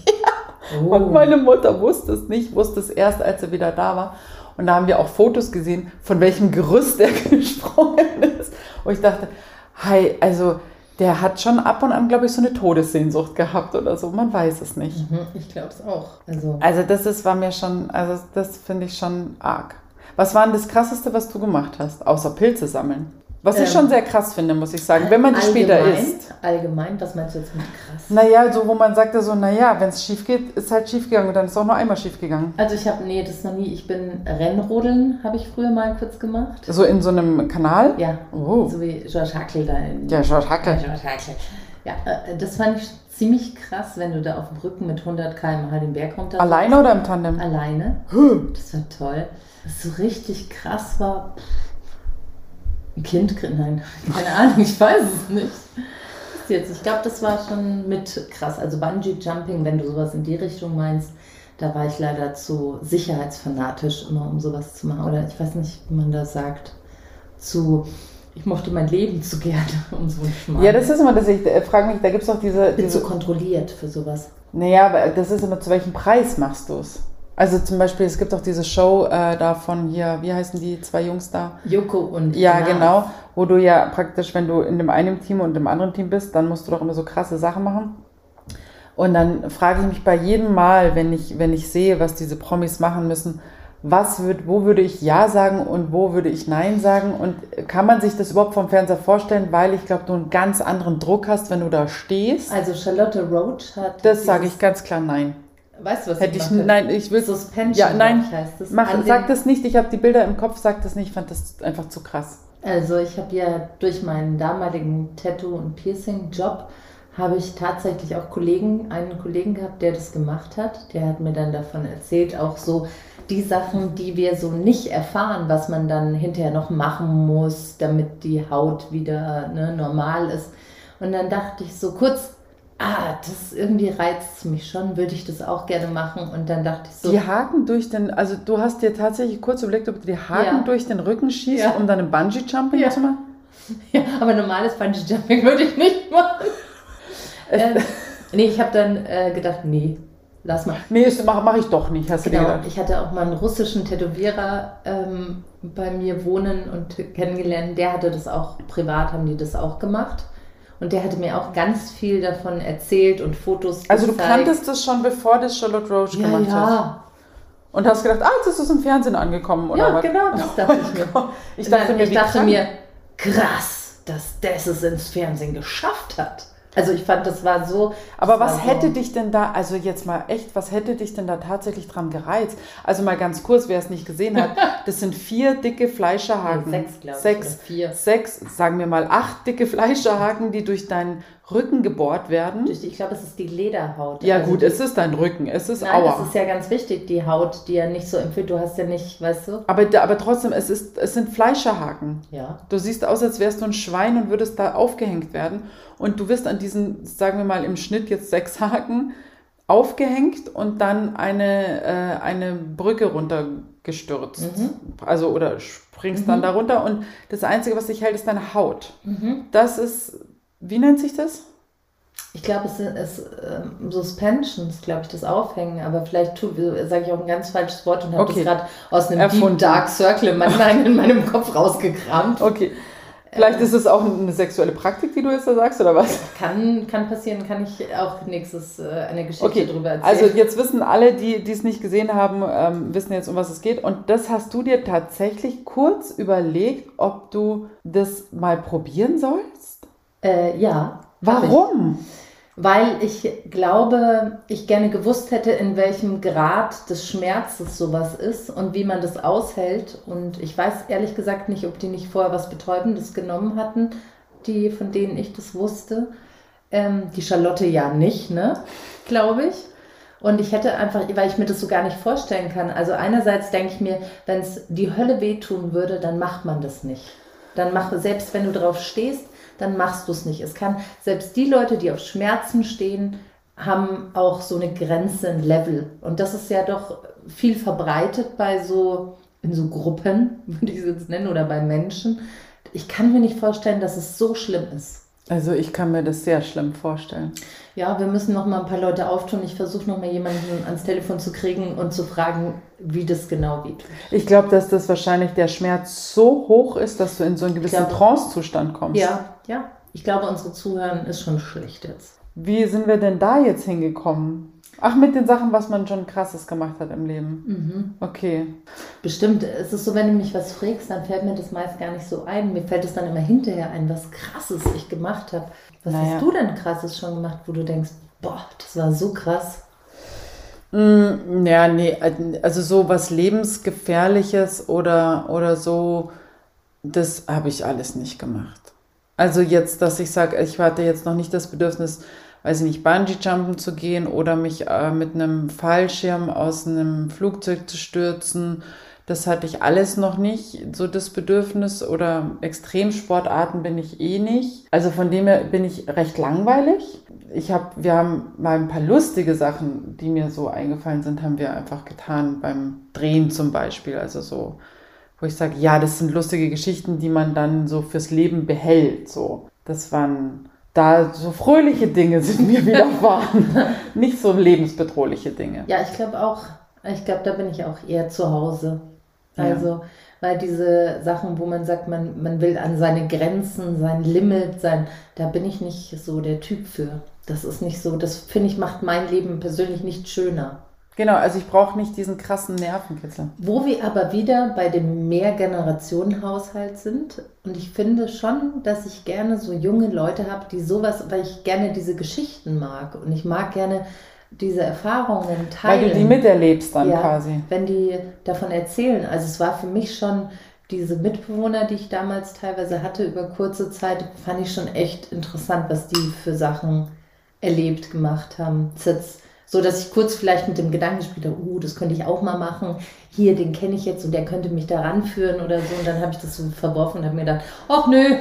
Oh. Und meine Mutter wusste es nicht, wusste es erst, als er wieder da war. Und da haben wir auch Fotos gesehen, von welchem Gerüst er gesprungen ist. Und ich dachte, hi, also der hat schon ab und an, glaube ich, so eine Todessehnsucht gehabt oder so. Man weiß es nicht. Mhm, Ich glaube es auch. Also, Also das ist, war mir schon, also das finde ich schon arg. Was war denn das Krasseste, was du gemacht hast, außer Pilze sammeln? Was ich Ähm, schon sehr krass finde, muss ich sagen, wenn man die später allgemein- isst. Allgemein, was meinst du jetzt mit krass? Naja, so wo man sagte so, naja, wenn es schief geht, ist halt schief gegangen und dann ist auch nur einmal schief gegangen. Also ich habe, nee, das noch nie. Ich bin Rennrodeln, habe ich früher mal kurz gemacht. So in so einem Kanal? Ja, Oh. so wie George Hackel da in... Ja, George Hackel. Ja, George Hackel. Ja, äh, das fand ich ziemlich krass, wenn du da auf dem Rücken mit 100 km/h den Berg runter... Alleine oder im Tandem? Alleine. Huh. Das war toll. Was so richtig krass war... Ein Kind, nein, keine Ahnung, ich weiß es nicht. Jetzt, ich glaube, das war schon mit krass. Also Bungee Jumping, wenn du sowas in die Richtung meinst, da war ich leider zu sicherheitsfanatisch, immer um sowas zu machen. Oder ich weiß nicht, wie man das sagt. Zu, ich mochte mein Leben zu gerne, um so einen Schmarrn. Ja, das ist immer, das ich äh, frage mich, da gibt es auch diese, bin diese zu kontrolliert für sowas. Naja, aber das ist immer, zu welchem Preis machst du es? Also zum Beispiel, es gibt auch diese Show äh, da von hier, wie heißen die zwei Jungs da? Joko und Ja, Lars. genau. Wo du ja praktisch, wenn du in dem einen Team und im anderen Team bist, dann musst du doch immer so krasse Sachen machen. Und dann frage ich mich bei jedem Mal, wenn ich, wenn ich sehe, was diese Promis machen müssen, was würd, wo würde ich Ja sagen und wo würde ich Nein sagen? Und kann man sich das überhaupt vom Fernseher vorstellen? Weil ich glaube, du einen ganz anderen Druck hast, wenn du da stehst. Also Charlotte Roach hat. Das sage ich ganz klar Nein. Weißt du, was Hätte ich, hat? nein, ich will Suspension. Ja, nein, ich, heißt das. Mach, sag das nicht, ich habe die Bilder im Kopf, sag das nicht, ich fand das einfach zu krass. Also ich habe ja durch meinen damaligen Tattoo- und Piercing-Job habe ich tatsächlich auch Kollegen, einen Kollegen gehabt, der das gemacht hat. Der hat mir dann davon erzählt, auch so die Sachen, die wir so nicht erfahren, was man dann hinterher noch machen muss, damit die Haut wieder ne, normal ist. Und dann dachte ich so kurz, ah, das irgendwie reizt mich schon, würde ich das auch gerne machen. Und dann dachte ich so, Die Haken durch den, also du hast dir tatsächlich kurz überlegt, ob du die Haken Ja. durch den Rücken schießt, Ja. um dann ein Bungee-Jumping Ja. zu machen? Ja, aber normales Bungee Jumping würde ich nicht machen. ähm, nee, ich habe dann äh, gedacht, nee, lass mal. Nee, das mache mach ich doch nicht, hast du dir Genau, gedacht. ich hatte auch mal einen russischen Tätowierer ähm, bei mir wohnen und kennengelernt. Der hatte das auch privat, haben die das auch gemacht. Und der hatte mir auch ganz viel davon erzählt und Fotos Also du gezeigt. kanntest das schon, bevor das Charlotte Roach ja, gemacht hat. ja. Und hast gedacht, ah, jetzt ist es im Fernsehen angekommen, oder Ja, was? genau, das dachte ich mir. Ich dachte Nein, mir, ich dachte mir, krass, dass das es ins Fernsehen geschafft hat. Also ich fand, das war so. Aber was war so- hätte dich denn da, also jetzt mal echt, was hätte dich denn da tatsächlich dran gereizt? Also mal ganz kurz, wer es nicht gesehen hat, das sind vier dicke Fleischerhaken. Sechs, glaub ich, Sechs, vier. sechs, sagen wir mal acht dicke Fleischerhaken, die durch deinen Rücken gebohrt werden. Ich glaube, es ist die Lederhaut. Ja Also gut, die, es ist dein Rücken, es ist Nein, Aua. das ist ja ganz wichtig, die Haut, die ja nicht so empfiehlt. Du hast ja nicht, weißt du? aber, aber trotzdem, es, ist, es sind Fleischerhaken. Ja. Du siehst aus, als wärst du ein Schwein und würdest da aufgehängt werden. Und du wirst an diesen, sagen wir mal im Schnitt jetzt sechs Haken, aufgehängt und dann eine, äh, eine Brücke runtergestürzt. Also oder springst dann da runter und das Einzige, was dich hält, ist deine Haut. Das ist, wie nennt sich das? Ich glaube, es ist ähm, Suspensions, glaube ich, das Aufhängen, aber vielleicht sage ich auch ein ganz falsches Wort und habe Okay. das gerade aus einem Erfunden. Deep Dark Circle in meinem, in meinem Kopf rausgekramt. Okay. Vielleicht ist es auch eine sexuelle Praktik, die du jetzt da sagst, oder was? Kann, kann passieren, kann ich auch nächstes äh, eine Geschichte Okay, drüber erzählen. also jetzt wissen alle, die die es nicht gesehen haben, ähm, wissen jetzt, um was es geht. Und das hast du dir tatsächlich kurz überlegt, ob du das mal probieren sollst? Äh, ja. Warum? Weil ich glaube, ich gerne gewusst hätte, in welchem Grad des Schmerzes sowas ist und wie man das aushält. Und ich weiß ehrlich gesagt nicht, ob die nicht vorher was Betäubendes genommen hatten, die, von denen ich das wusste. Ähm, die Charlotte ja nicht, ne? Glaube ich. Und ich hätte einfach, weil ich mir das so gar nicht vorstellen kann. Also einerseits denke ich mir, wenn es die Hölle wehtun würde, dann macht man das nicht. Dann mach, selbst wenn du drauf stehst, dann machst du es nicht. Es kann, selbst die Leute, die auf Schmerzen stehen, haben auch so eine Grenze, ein Level. Und das ist ja doch viel verbreitet bei so, in so Gruppen, würde ich es jetzt nennen, oder bei Menschen. Ich kann mir nicht vorstellen, dass es so schlimm ist. Also ich kann mir das sehr schlimm vorstellen. Ja, wir müssen noch mal ein paar Leute auftun. Ich versuche noch mal jemanden ans Telefon zu kriegen und zu fragen, wie das genau wehtut. Ich glaube, dass das wahrscheinlich der Schmerz so hoch ist, dass du in so einen gewissen Trance-Zustand kommst. Ja, ja. Ich glaube, unsere Zuhören ist schon schlecht jetzt. Wie sind wir denn da jetzt hingekommen? Ach, mit den Sachen, was man schon krasses gemacht hat im Leben. Mhm. Okay. Bestimmt. Es ist so, wenn du mich was fragst, dann fällt mir das meist gar nicht so ein. Mir fällt es dann immer hinterher ein, was krasses ich gemacht habe. Was Naja. hast du denn krasses schon gemacht, wo du denkst, boah, das war so krass. Mm, ja, nee, also so was Lebensgefährliches oder, oder so, das habe ich alles nicht gemacht. Also jetzt, dass ich sage, ich hatte jetzt noch nicht das Bedürfnis, weiß ich nicht, Bungee-Jumpen zu gehen oder mich äh, mit einem Fallschirm aus einem Flugzeug zu stürzen. Das hatte ich alles noch nicht, so das Bedürfnis oder Extremsportarten bin ich eh nicht. Also von dem her bin ich recht langweilig. Ich habe, wir haben mal ein paar lustige Sachen, die mir so eingefallen sind, haben wir einfach getan beim Drehen zum Beispiel. Also so, wo ich sage, ja, das sind lustige Geschichten, die man dann so fürs Leben behält. So, das waren da so fröhliche Dinge sind mir widerfahren, nicht so lebensbedrohliche Dinge. Ja, ich glaube auch, Ich glaube, da bin ich auch eher zu Hause. Ja. Also, weil diese Sachen, wo man sagt, man, man will an seine Grenzen, sein Limit, sein, da bin ich nicht so der Typ für. Das ist nicht so, das finde ich, macht mein Leben persönlich nicht schöner. Genau, also ich brauche nicht diesen krassen Nervenkitzel. Wo wir aber wieder bei dem Mehrgenerationenhaushalt sind. Und ich finde schon, dass ich gerne so junge Leute habe, die sowas, weil ich gerne diese Geschichten mag. Und ich mag gerne diese Erfahrungen teilen. Weil du die miterlebst dann ja, quasi. Wenn die davon erzählen. Also es war für mich schon diese Mitbewohner, die ich damals teilweise hatte über kurze Zeit, fand ich schon echt interessant, was die für Sachen erlebt, gemacht haben. Jetzt so dass ich kurz vielleicht mit dem Gedanken spielte, uh, das könnte ich auch mal machen. Hier, den kenne ich jetzt und der könnte mich da ranführen oder so. Und dann habe ich das so verworfen und habe mir gedacht, ach nö,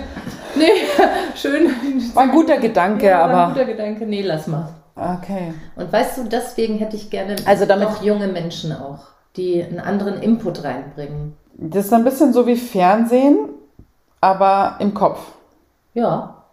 nee, schön. War ein guter Gedanke, Ja, war aber. ein guter Gedanke, nee, lass mal. Okay. Und weißt du, deswegen hätte ich gerne Also damit- noch junge Menschen auch, die einen anderen Input reinbringen. Das ist ein bisschen so wie Fernsehen, aber im Kopf. Ja,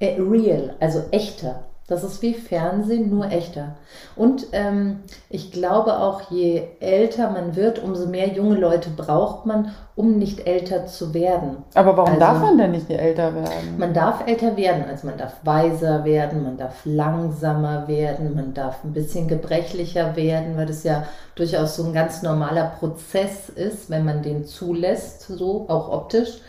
äh, real, also echter. Das ist wie Fernsehen, nur echter. Und ähm, ich glaube auch, je älter man wird, umso mehr junge Leute braucht man, um nicht älter zu werden. Aber warum Also- darf man denn nicht älter werden? Man darf älter werden, also man darf weiser werden, man darf langsamer werden, man darf ein bisschen gebrechlicher werden, weil das ja durchaus so ein ganz normaler Prozess ist, wenn man den zulässt, so auch optisch.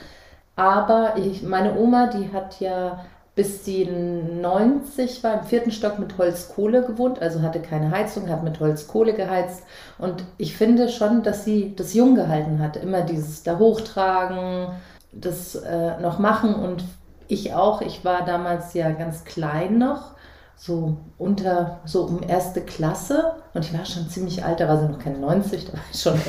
Aber ich, meine Oma, die hat ja bis sie 90 war, im vierten Stock mit Holzkohle gewohnt, also hatte keine Heizung, hat mit Holzkohle geheizt. Und ich finde schon, dass sie das jung gehalten hat. Immer dieses da hochtragen, das äh, noch machen. Und ich auch, ich war damals ja ganz klein noch, so unter, so um erste Klasse. Und ich war schon ziemlich alt, da war sie noch keine 90, da war ich schon.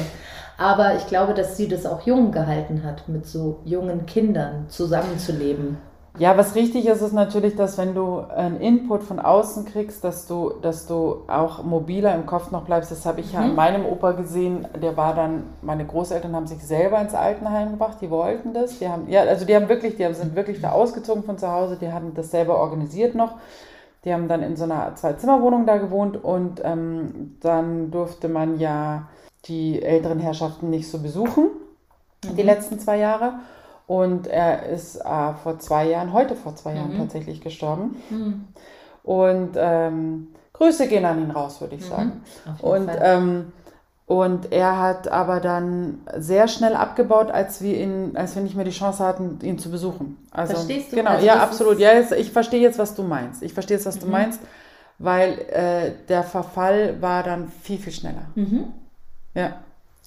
Aber ich glaube, dass sie das auch jung gehalten hat, mit so jungen Kindern zusammenzuleben. Ja, was richtig ist, ist natürlich, dass wenn du einen Input von außen kriegst, dass du, dass du auch mobiler im Kopf noch bleibst. Das habe ich ja an Mhm. meinem Opa gesehen. Der war dann, meine Großeltern haben sich selber ins Altenheim gebracht, die wollten das. Die haben, ja, also die haben wirklich, die haben, sind wirklich da ausgezogen von zu Hause, die haben das selber organisiert noch. Die haben dann in so einer Zwei-Zimmer-Wohnung da gewohnt und ähm, dann durfte man ja die älteren Herrschaften nicht so besuchen, die letzten zwei Jahre. Und er ist äh, vor zwei Jahren, heute vor zwei Jahren Mhm. tatsächlich gestorben. Hm. Und ähm, Grüße gehen an ihn raus, würde ich sagen. Auf jeden Und, ähm, und er hat aber dann sehr schnell abgebaut, als wir ihn, als wir nicht mehr die Chance hatten, ihn zu besuchen. Also, Verstehst du? Genau, Also ja, absolut. Ja, jetzt, ich verstehe jetzt, was du meinst. Ich verstehe jetzt, was du Mhm. meinst, weil äh, der Verfall war dann viel, viel schneller. Mhm. Ja.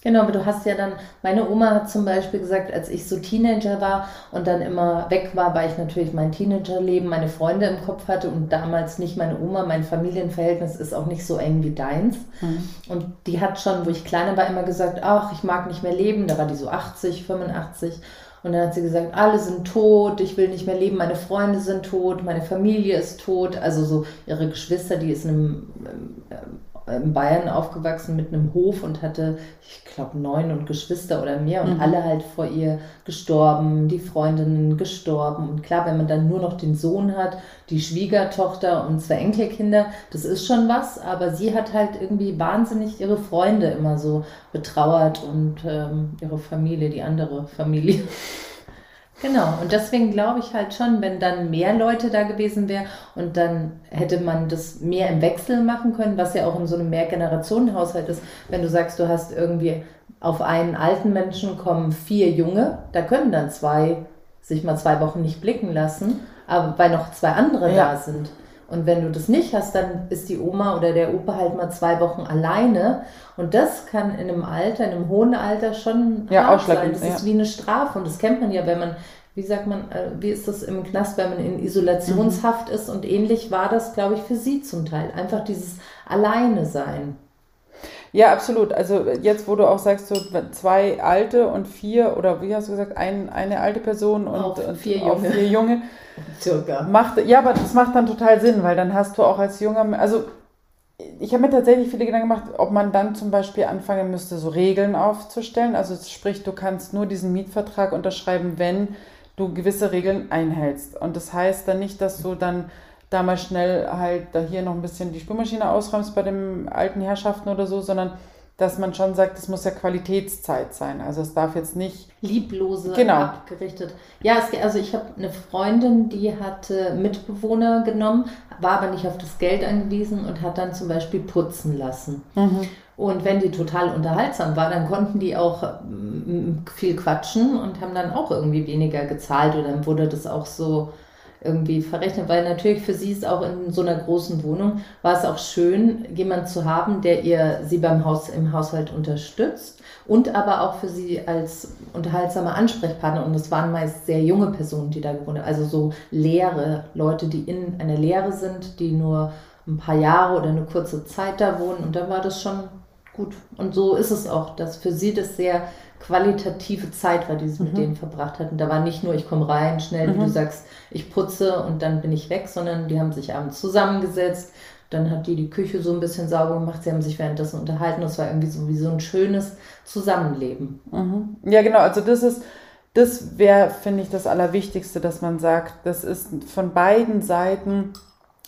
Genau, aber du hast ja dann, meine Oma hat zum Beispiel gesagt, als ich so Teenager war und dann immer weg war, weil ich natürlich mein Teenagerleben, meine Freunde im Kopf hatte und damals nicht meine Oma, mein Familienverhältnis ist auch nicht so eng wie deins. Mhm. Und die hat schon, wo ich kleiner war, immer gesagt, ach, ich mag nicht mehr leben. Da war die so 80, 85. Und dann hat sie gesagt, alle sind tot, ich will nicht mehr leben, meine Freunde sind tot, meine Familie ist tot. Also so ihre Geschwister, die ist in, einem, ähm, in Bayern aufgewachsen mit einem Hof und hatte, ich glaube, neun und Geschwister oder mehr und Mhm. alle halt vor ihr gestorben, die Freundinnen gestorben. Und klar, wenn man dann nur noch den Sohn hat, die Schwiegertochter und zwei Enkelkinder, das ist schon was, aber sie hat halt irgendwie wahnsinnig ihre Freunde immer so betrauert und ähm, ihre Familie, die andere Familie. Genau, und deswegen glaube ich halt schon, wenn dann mehr Leute da gewesen wären und dann hätte man das mehr im Wechsel machen können, was ja auch in so einem Mehrgenerationenhaushalt ist. Wenn du sagst, du hast irgendwie auf einen alten Menschen kommen vier Junge, da können dann zwei sich mal zwei Wochen nicht blicken lassen, aber weil noch zwei andere Ja. da sind. Und wenn du das nicht hast, dann ist die Oma oder der Opa halt mal zwei Wochen alleine. Und das kann in einem Alter, in einem hohen Alter schon Ja, hart sein. Das ist ja. wie eine Strafe. Und das kennt man ja, wenn man, wie sagt man, äh, wie ist das im Knast, wenn man in Isolationshaft ist? Und ähnlich war das, glaube ich, für sie zum Teil. Einfach dieses Alleine sein. Ja, absolut. Also jetzt, wo du auch sagst, so zwei alte und vier, oder wie hast du gesagt, ein, eine alte Person und, Auf und vier auf Junge. vier Junge. Circa. Macht, ja, aber das macht dann total Sinn, weil dann hast du auch als junger, also ich habe mir tatsächlich viele Gedanken gemacht, ob man dann zum Beispiel anfangen müsste, so Regeln aufzustellen. Also sprich, du kannst nur diesen Mietvertrag unterschreiben, wenn du gewisse Regeln einhältst. Und das heißt dann nicht, dass du dann da mal schnell halt da hier noch ein bisschen die Spülmaschine ausräumst bei den alten Herrschaften oder so, sondern dass man schon sagt, es muss ja Qualitätszeit sein. Also es darf jetzt nicht lieblose Genau. abgerichtet. Ja, es, also ich habe eine Freundin, die hatte Mitbewohner genommen, war aber nicht auf das Geld angewiesen und hat dann zum Beispiel putzen lassen. Und wenn die total unterhaltsam war, dann konnten die auch mm, viel quatschen und haben dann auch irgendwie weniger gezahlt oder dann wurde das auch so irgendwie verrechnet, weil natürlich für sie ist auch in so einer großen Wohnung war es auch schön, jemanden zu haben, der ihr sie beim Haus im Haushalt unterstützt und aber auch für sie als unterhaltsamer Ansprechpartner. Und es waren meist sehr junge Personen, die da gewohnt haben, also so Lehre, Leute, die in einer Lehre sind, die nur ein paar Jahre oder eine kurze Zeit da wohnen. Und da war das schon gut. Und so ist es auch, dass für sie das sehr qualitative Zeit war, die sie mit denen verbracht hatten. Da war nicht nur, ich komme rein, schnell, wie du sagst, ich putze und dann bin ich weg, sondern die haben sich abends zusammengesetzt. Dann hat die die Küche so ein bisschen sauber gemacht. Sie haben sich währenddessen unterhalten. Das war irgendwie so wie so ein schönes Zusammenleben. Ja, genau. Also das ist, das wäre, finde ich, das Allerwichtigste, dass man sagt, das ist von beiden Seiten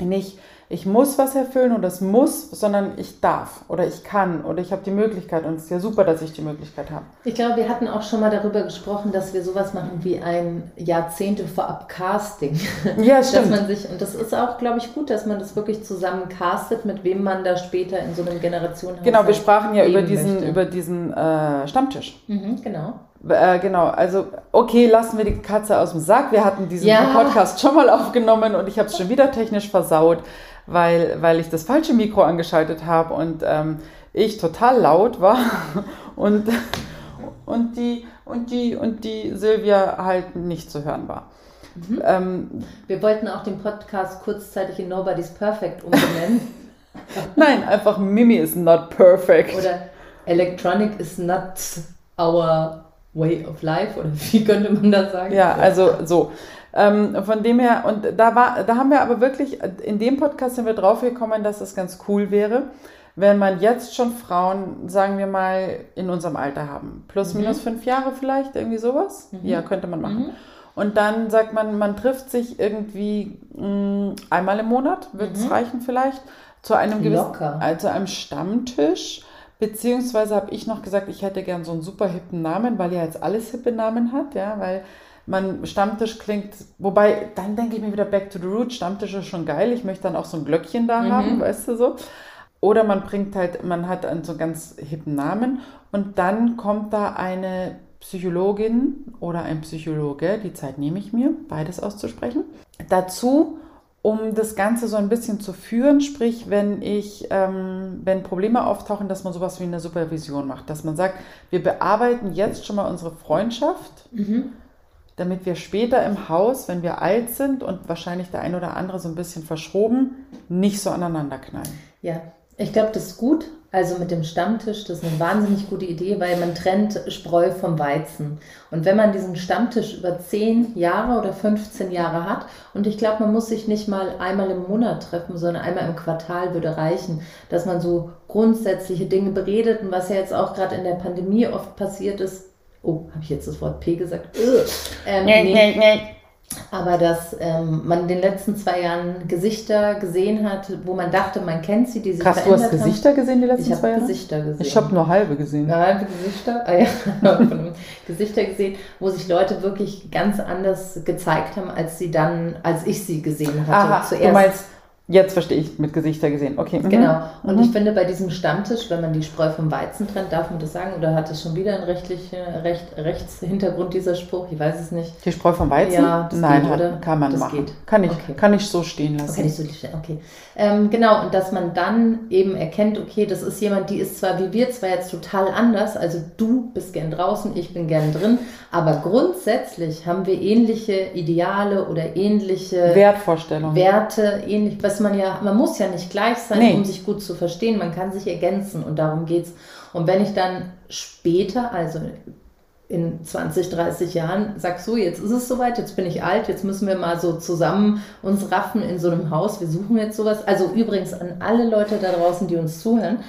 nicht, ich muss was erfüllen oder es muss, sondern ich darf oder ich kann oder ich habe die Möglichkeit und es ist ja super, dass ich die Möglichkeit habe. Ich glaube, wir hatten auch schon mal darüber gesprochen, dass wir sowas machen wie ein Jahrzehnte vorab Casting. Ja, dass stimmt. man sich, und das ist auch, glaube ich, gut, dass man das wirklich zusammen castet, mit wem man da später in so einem Generationenhaushalt Genau, wir sprachen ja über diesen, möchte. über diesen äh, Stammtisch. Mhm, genau. Äh, genau, also okay, lassen wir die Katze aus dem Sack. Wir hatten diesen Ja. Podcast schon mal aufgenommen und ich habe es schon wieder technisch versaut, weil, weil ich das falsche Mikro angeschaltet habe und ähm, ich total laut war und, und, die, und, die, und die Silvia halt nicht zu hören war. Ähm, Wir wollten auch den Podcast kurzzeitig in Nobody's Perfect umbenennen. nein, einfach Mimi is not perfect. Oder Electronic is not our way of life. Oder wie könnte man das sagen? Ja, also so. Ähm, von dem her, und da war, da haben wir aber wirklich, in dem Podcast sind wir drauf gekommen, dass es ganz cool wäre, wenn man jetzt schon Frauen, sagen wir mal, in unserem Alter haben. Plus, minus fünf Jahre vielleicht, irgendwie sowas. Ja, könnte man machen. Und dann sagt man, man trifft sich irgendwie mh, einmal im Monat, wird es reichen vielleicht, zu einem gewissen, Locker. zu einem Stammtisch. Beziehungsweise habe ich noch gesagt, ich hätte gern so einen super hippen Namen, weil ja jetzt alles hippe Namen hat, ja, weil man Stammtisch klingt, wobei dann denke ich mir wieder back to the root, Stammtisch ist schon geil, ich möchte dann auch so ein Glöckchen da haben, weißt du so. Oder man bringt halt, man hat einen so ganz hippen Namen und dann kommt da eine Psychologin oder ein Psychologe, die Zeit nehme ich mir, beides auszusprechen, dazu, um das Ganze so ein bisschen zu führen, sprich, wenn ich, ähm, wenn Probleme auftauchen, dass man sowas wie eine Supervision macht, dass man sagt, wir bearbeiten jetzt schon mal unsere Freundschaft, damit wir später im Haus, wenn wir alt sind und wahrscheinlich der ein oder andere so ein bisschen verschroben, nicht so aneinander knallen. Ja, ich glaube, das ist gut. Also mit dem Stammtisch, das ist eine wahnsinnig gute Idee, weil man trennt Spreu vom Weizen. Und wenn man diesen Stammtisch über 10 Jahre oder 15 Jahre hat, und ich glaube, man muss sich nicht mal einmal im Monat treffen, sondern einmal im Quartal würde reichen, dass man so grundsätzliche Dinge beredet und was ja jetzt auch gerade in der Pandemie oft passiert ist. Oh, habe ich jetzt das Wort P gesagt? Ugh. Ähm, nee. Aber dass ähm, man in den letzten zwei Jahren Gesichter gesehen hat, wo man dachte, man kennt sie, die sich Krass, du hast verändert Gesichter gesehen die haben. letzten Ich zwei habe Jahre? Gesichter gesehen. Ich habe nur halbe gesehen. Ja, halbe Gesichter, ah, ja, Gesichter gesehen, wo sich Leute wirklich ganz anders gezeigt haben, als sie dann, als ich sie gesehen hatte. Aha, du meinst, jetzt verstehe ich, mit Gesichter gesehen. Okay. mhm. Genau. Und ich finde, bei diesem Stammtisch, wenn man die Spreu vom Weizen trennt, darf man das sagen? Oder hat es schon wieder einen rechtlichen Recht, Rechtshintergrund, dieser Spruch? Ich weiß es nicht. Die Spreu vom Weizen? Ja, das Nein, geht, hat, oder? kann man Das machen. geht. Kann, ich, Okay. kann ich so stehen lassen. Okay, nicht so die Okay. Ähm, genau, und dass man dann eben erkennt, okay, das ist jemand, die ist zwar wie wir zwar jetzt total anders, also du bist gern draußen, ich bin gern drin, aber grundsätzlich haben wir ähnliche Ideale oder ähnliche Wertvorstellung. Werte, ähnlich, was man ja, man muss ja nicht gleich sein, Nee. um sich gut zu verstehen, man kann sich ergänzen und darum geht's. Und wenn ich dann später, also in 20, 30 Jahren, sag so, jetzt ist es soweit, jetzt bin ich alt, jetzt müssen wir mal so zusammen uns raffen in so einem Haus, wir suchen jetzt sowas. Also übrigens an alle Leute da draußen, die uns zuhören,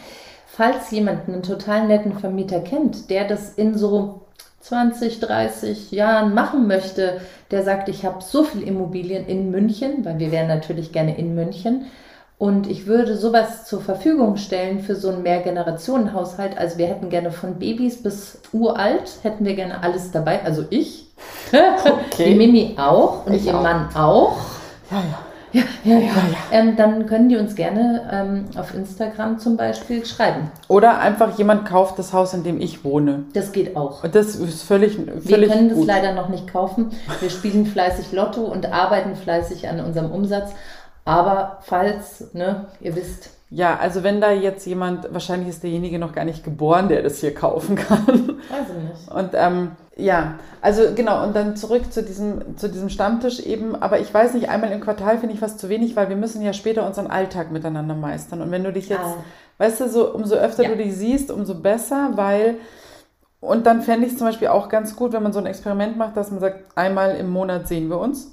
falls jemand einen total netten Vermieter kennt, der das in so 20, 30 Jahren machen möchte, der sagt, ich habe so viel Immobilien in München, weil wir wären natürlich gerne in München, Und ich würde sowas zur Verfügung stellen für so einen Mehrgenerationenhaushalt. Also wir hätten gerne von Babys bis uralt, hätten wir gerne alles dabei. Also ich, Okay. die Mimi auch und Ich ihr auch. Mann auch. Ja, ja. Ja, ja, ja. ja. Ähm, dann können die uns gerne ähm, auf Instagram zum Beispiel schreiben. Oder einfach jemand kauft das Haus, in dem ich wohne. Das geht auch. Und das ist völlig, Wir völlig können das gut. leider noch nicht kaufen. Wir spielen fleißig Lotto und arbeiten fleißig an unserem Umsatz. Aber falls, ne, ihr wisst, Ja, also wenn da jetzt jemand, wahrscheinlich ist derjenige noch gar nicht geboren, der das hier kaufen kann. weiß ich nicht. Und ähm, ja, also genau, und dann zurück zu diesem, zu diesem Stammtisch eben, aber ich weiß nicht, einmal im Quartal finde ich fast zu wenig, weil wir müssen ja später unseren Alltag miteinander meistern. Und wenn du dich jetzt, Ah. weißt du, so umso öfter Ja. du dich siehst, umso besser, weil und dann fände ich es zum Beispiel auch ganz gut, wenn man so ein Experiment macht, dass man sagt, einmal im Monat sehen wir uns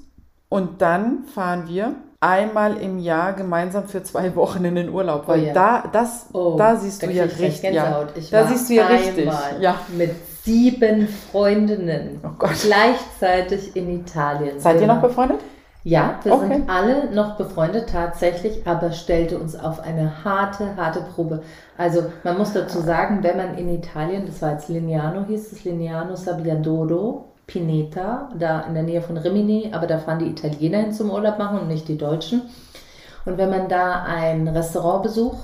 und dann fahren wir einmal im Jahr gemeinsam für zwei Wochen in den Urlaub, weil Oh ja. da, das, Oh, da siehst da du ja richtig, ja, da siehst du ja richtig, ja. mit sieben Freundinnen Oh gleichzeitig in Italien. Seid ihr Genau. noch befreundet? Ja, wir Okay. sind alle noch befreundet tatsächlich, aber stellte uns auf eine harte, harte Probe. Also man muss dazu sagen, wenn man in Italien, das war jetzt Lignano, hieß es Lignano Sabbiadoro, Pineta, da in der Nähe von Rimini, aber da fahren die Italiener hin zum Urlaub machen und nicht die Deutschen. Und wenn man da einen Restaurantbesuch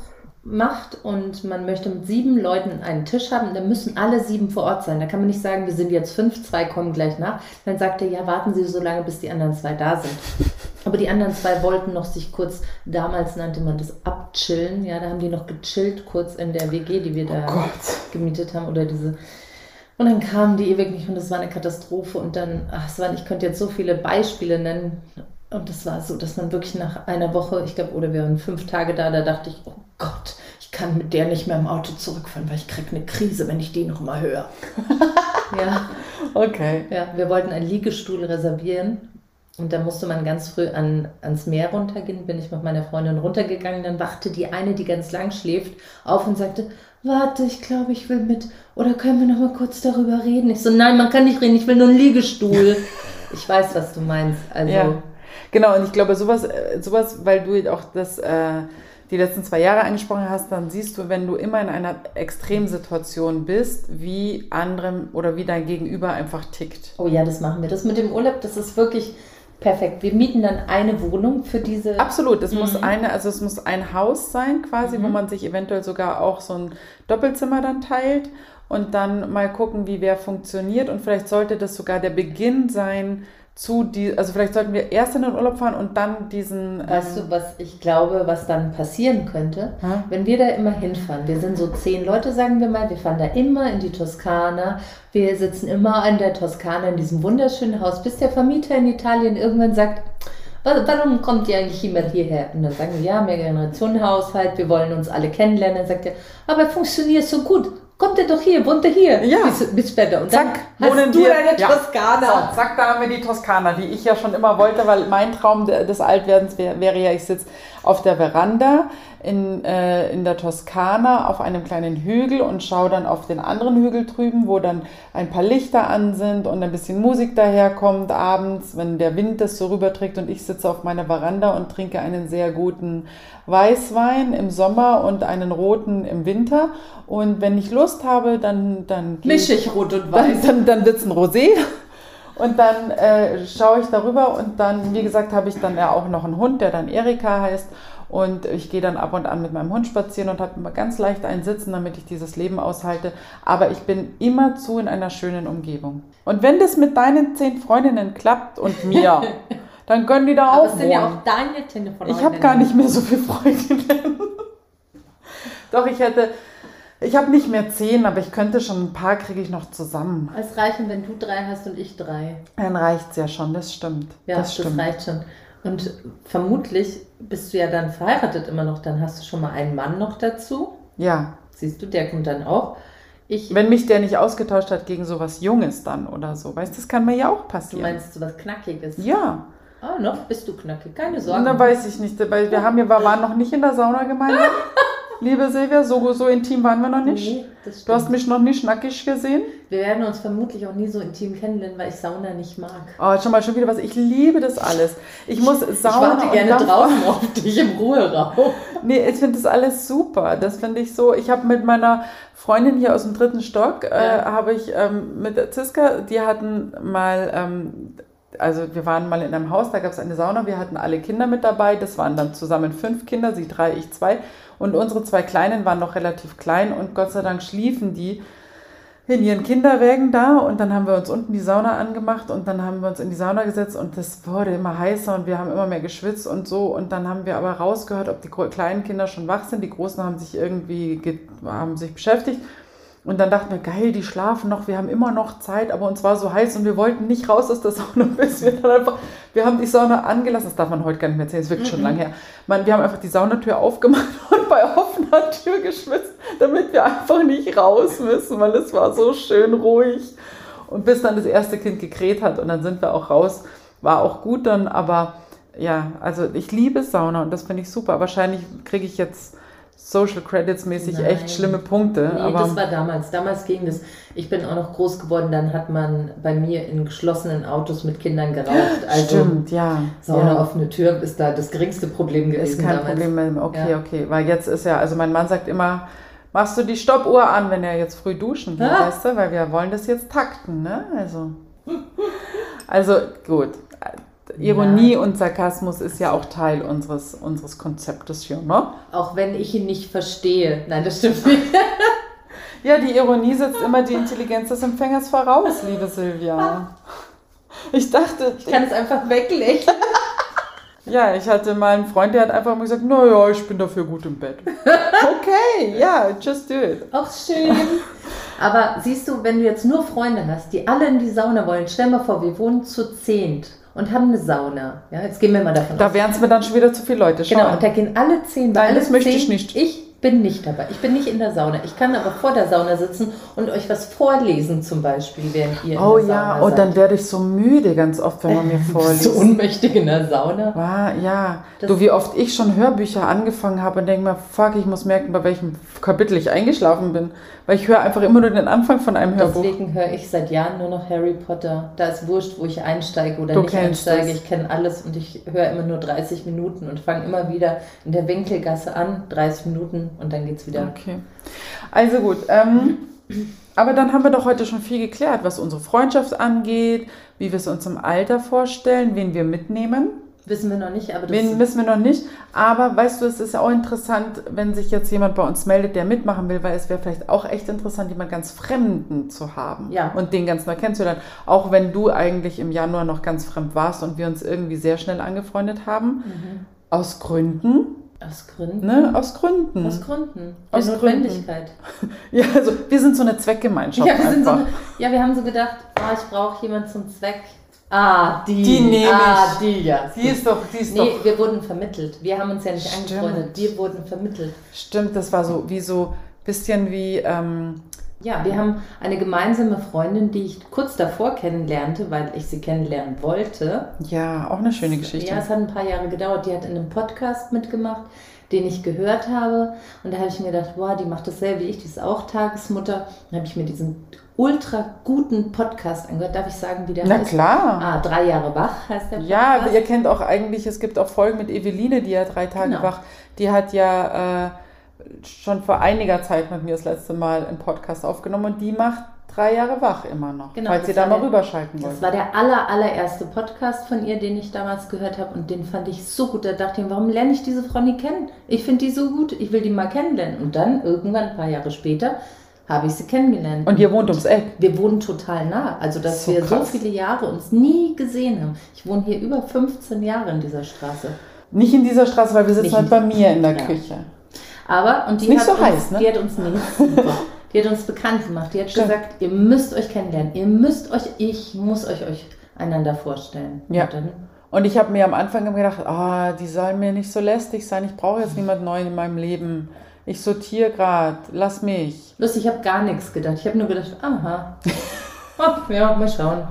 macht und man möchte mit sieben Leuten einen Tisch haben, dann müssen alle sieben vor Ort sein. Da kann man nicht sagen, wir sind jetzt fünf, zwei kommen gleich nach. Dann sagt er, ja, warten Sie so lange, bis die anderen zwei da sind. Aber die anderen zwei wollten noch sich kurz, damals nannte man das abchillen, ja, da haben die noch gechillt kurz in der WG, die wir da Oh gemietet haben oder diese. Und dann kamen die ewig nicht und das war eine Katastrophe und dann, ach, es waren, ich könnte jetzt so viele Beispiele nennen und das war so, dass man wirklich nach einer Woche, ich glaube, oder wir waren fünf Tage da, da dachte ich, oh Gott, ich kann mit der nicht mehr im Auto zurückfahren, weil ich kriege eine Krise, wenn ich die noch mal höre. ja. Okay. Ja, wir wollten einen Liegestuhl reservieren und da musste man ganz früh an, ans Meer runtergehen. Bin ich mit meiner Freundin runtergegangen. Dann wachte die eine, die ganz lang schläft, auf und sagte, warte, ich glaube, ich will mit. Oder können wir noch mal kurz darüber reden? Ich so, nein, man kann nicht reden, ich will nur einen Liegestuhl. ich weiß, was du meinst. Also, Ja. Genau, und ich glaube, sowas, äh, sowas weil du auch das, äh, die letzten zwei Jahre angesprochen hast, dann siehst du, wenn du immer in einer Extremsituation bist, wie andere oder wie dein Gegenüber einfach tickt. oh ja, das machen wir. Das mit dem Urlaub, das ist wirklich perfekt. Wir mieten dann eine Wohnung für diese. Absolut, es Mhm. muss eine, also es muss ein Haus sein, quasi, wo man sich eventuell sogar auch so ein Doppelzimmer dann teilt und dann mal gucken, wie wer funktioniert. Und vielleicht sollte das sogar der Beginn sein zu die, also vielleicht sollten wir erst in den Urlaub fahren und dann diesen. Weißt ähm, du, was ich glaube, was dann passieren könnte? Hm? Wenn wir da immer hinfahren, wir sind so zehn Leute, sagen wir mal, wir fahren da immer in die Toskana, wir sitzen immer in der Toskana in diesem wunderschönen Haus, bis der Vermieter in Italien irgendwann sagt, "Wa- warum kommt ihr eigentlich immer hierher? Und dann sagen wir, ja, Mehrgenerationenhaushalt, wir wollen uns alle kennenlernen. Dann sagt er, aber funktioniert so gut. Kommt ihr doch hier, wohnt ihr hier. Ja. Bis, bis später. Und Zack, dann wohnen hast du wir- deine ja. Toskana. So, zack, da haben wir die Toskana, die ich ja schon immer wollte, weil mein Traum de- des Altwerdens wär, wäre ja, ich sitze auf der Veranda in, äh, in der Toskana auf einem kleinen Hügel und schaue dann auf den anderen Hügel drüben, wo dann ein paar Lichter an sind und ein bisschen Musik daherkommt abends, wenn der Wind das so rüberträgt und ich sitze auf meiner Veranda und trinke einen sehr guten Weißwein im Sommer und einen roten im Winter. Und wenn ich Lust habe, dann, dann ich rot und dann, weiß. dann, dann wird es ein Rosé. Und dann äh, schaue ich darüber und dann, wie gesagt, habe ich dann ja auch noch einen Hund, der dann Erika heißt. Und ich gehe dann ab und an mit meinem Hund spazieren und habe immer ganz leicht einen Sitzen, damit ich dieses Leben aushalte. Aber ich bin immerzu in einer schönen Umgebung. Und wenn das mit deinen zehn Freundinnen klappt und mir, dann können die da auch es sind ja wohnen. auch deine Telefone. Ich habe gar nicht mehr so viele Freundinnen. Doch, ich hätte, ich habe nicht mehr zehn, aber ich könnte schon ein paar kriege ich noch zusammen. Es reichen, wenn du drei hast und ich drei. Dann reicht's ja schon, das stimmt. Ja, das das, stimmt. reicht schon. Und vermutlich bist du ja dann verheiratet immer noch. Dann hast du schon mal einen Mann noch dazu. Ja, Siehst du, der kommt dann auch. Ich, wenn mich der nicht ausgetauscht hat gegen sowas Junges dann oder so, weißt du, das kann mir ja auch du passieren. meinst so was Knackiges. ja, Ah, noch bist du knackig. Keine Sorge. dann weiß ich nicht, weil wir haben ja, wir waren noch nicht in der Sauna gemeinsam. liebe Silvia, so, so intim waren wir noch nicht. Nee, Du hast mich noch nicht nackig gesehen. Wir werden uns vermutlich auch nie so intim kennenlernen, weil ich Sauna nicht mag. Oh, schon mal schon wieder was. Ich liebe das alles. Ich muss Sauna ich warte gerne Dampf- draußen auf dich im Ruheraum. Nee, ich finde das alles super. Das finde ich so. Ich habe mit meiner Freundin hier aus dem dritten Stock, äh, Ja. habe ich ähm, mit der Ziska, die hatten mal, ähm, also wir waren mal in einem Haus, da gab es eine Sauna, wir hatten alle Kinder mit dabei. Das waren dann zusammen fünf Kinder, sie drei, ich zwei. Und unsere zwei Kleinen waren noch relativ klein und Gott sei Dank schliefen die in ihren Kinderwägen da. Und dann haben wir uns unten die Sauna angemacht und dann haben wir uns in die Sauna gesetzt und das wurde immer heißer und wir haben immer mehr geschwitzt und so. Und dann haben wir aber rausgehört, ob die kleinen Kinder schon wach sind, die großen haben sich irgendwie ge- haben sich beschäftigt und dann dachten wir, geil, die schlafen noch, wir haben immer noch Zeit, aber uns war so heiß und wir wollten nicht raus aus der Sauna, bis wir dann einfach, wir haben die Sauna angelassen, das darf man heute gar nicht mehr erzählen, das ist wirklich schon lange her. Man, wir haben einfach die Saunatür aufgemacht und bei offener Tür geschwitzt, damit wir einfach nicht raus müssen, weil es war so schön ruhig. Und bis dann das erste Kind gekräht hat und dann sind wir auch raus, war auch gut dann, aber ja, also ich liebe Sauna und das finde ich super. Wahrscheinlich kriege ich jetzt Social Credits mäßig Nein. echt schlimme Punkte, Nee, aber das war damals. Damals ging das. Ich bin auch noch groß geworden, dann hat man bei mir in geschlossenen Autos mit Kindern geraucht. Also stimmt, ja. Sauna ja. offene Tür ist da das geringste Problem gewesen Ist kein damals. Problem mehr. Okay, Ja. okay. Weil jetzt ist ja, also mein Mann sagt immer, machst du die Stoppuhr an, wenn er jetzt früh duschen will, Ah. weißt du? Weil wir wollen das jetzt takten, ne? Also, also gut. Ironie und Sarkasmus ist ja auch Teil unseres, unseres Konzeptes hier, ne? Auch wenn ich ihn nicht verstehe. Nein, das stimmt nicht. Ja, die Ironie setzt immer die Intelligenz des Empfängers voraus, liebe Silvia. Ich dachte, Ich kann es einfach weglächeln. ja, ich hatte mal einen Freund, der hat einfach mal gesagt, naja, ich bin dafür gut im Bett. Okay, ja, just do it. Auch schön. Aber siehst du, wenn du jetzt nur Freunde hast, die alle in die Sauna wollen, stell mal vor, wir wohnen zu zehnt und haben eine Sauna. Ja, jetzt gehen wir mal davon Da aus. wären es mir dann schon wieder zu viele Leute. Schau Genau, an. und da gehen alle zehn. bei Nein, das möchte zehn, ich nicht. Ich bin nicht dabei. Ich bin nicht in der Sauna. Ich kann aber vor der Sauna sitzen und euch was vorlesen zum Beispiel, während ihr Oh in der ja, Sauna und dann werde ich so müde ganz oft, wenn man mir vorliest. unmächtig in der Sauna? War, ja, Das- du, wie oft ich schon Hörbücher angefangen habe und denke mir, fuck, ich muss merken, bei welchem Kapitel ich eingeschlafen bin. Weil ich höre einfach immer nur den Anfang von einem Hörbuch. Deswegen höre ich seit Jahren nur noch Harry Potter. Da ist wurscht, wo ich einsteige oder Du nicht einsteige. es. Ich kenne alles und ich höre immer nur 30 Minuten und fange immer wieder in der Winkelgasse an, 30 Minuten und dann geht's wieder. Okay. Also gut. Ähm, aber dann haben wir doch heute schon viel geklärt, was unsere Freundschaft angeht, wie wir es uns im Alter vorstellen, wen wir mitnehmen. Wissen wir noch nicht, aber das Wen wissen wir noch nicht. Aber weißt du, es ist auch interessant, wenn sich jetzt jemand bei uns meldet, der mitmachen will, weil es wäre vielleicht auch echt interessant, jemand ganz Fremden zu haben Ja. und den ganz neu kennenzulernen. Auch wenn du eigentlich im Januar noch ganz fremd warst und wir uns irgendwie sehr schnell angefreundet haben. Mhm. Aus Gründen. Aus Gründen. Ne? Aus Gründen. Aus Gründen. Der Aus Notwendigkeit. ja, also wir sind so eine Zweckgemeinschaft Ja wir, sind so, einfach. ja, wir haben so gedacht, ah, ich brauche jemanden zum Zweck. Ah, die. Die nehme ah, ich. die, ja. die ist doch, die ist Nee, doch. wir wurden vermittelt. Wir haben uns ja nicht Stimmt. angefreundet. Wir wurden vermittelt. Stimmt, das war so wie so bisschen wie. Ähm, Ja, wir haben eine gemeinsame Freundin, die ich kurz davor kennenlernte, weil ich sie kennenlernen wollte. ja, auch eine schöne Geschichte. Ja, es hat ein paar Jahre gedauert. Die hat in einem Podcast mitgemacht, den ich gehört habe. Und da habe ich mir gedacht, wow, die macht dasselbe wie ich, die ist auch Tagesmutter. Dann habe ich mir diesen ultra guten Podcast angehört. Darf ich sagen, wie der Na heißt? klar. Ah, drei Jahre wach heißt der Ja, Podcast. ihr kennt auch eigentlich, es gibt auch Folgen mit Eveline, die ja drei Tage Genau. wach, die hat ja äh, schon vor einiger Zeit mit mir das letzte Mal einen Podcast aufgenommen und die macht drei Jahre wach immer noch, Genau, falls das ihr da mal der- rüberschalten Das wollt. war der aller, allererste Podcast von ihr, den ich damals gehört habe und den fand ich so gut. Da dachte ich, warum lerne ich diese Frau nie kennen? Ich finde die so gut, ich will die mal kennenlernen. Und dann, irgendwann, ein paar Jahre später, habe ich sie kennengelernt. Und ihr wohnt ums Eck. Wir wohnen total nah, also dass So wir so krass. viele Jahre uns nie gesehen haben. Ich wohne hier über 15 Jahre in dieser Straße. Nicht in dieser Straße, weil wir sitzen Nicht halt bei mir in der Ja. Küche. Aber, und die, nicht hat, so uns, heiß, ne? die hat uns nicht. Die hat uns bekannt gemacht. Die hat Stimmt. gesagt, ihr müsst euch kennenlernen. Ihr müsst euch, ich muss euch, euch einander vorstellen. Ja. Und dann, Und ich habe mir am Anfang gedacht, ah, die soll mir nicht so lästig sein, ich brauche jetzt niemand Neuen in meinem Leben. Ich sortiere gerade, lass mich. lustig, ich habe gar nichts gedacht. Ich habe nur gedacht, aha. Ja, mal schauen.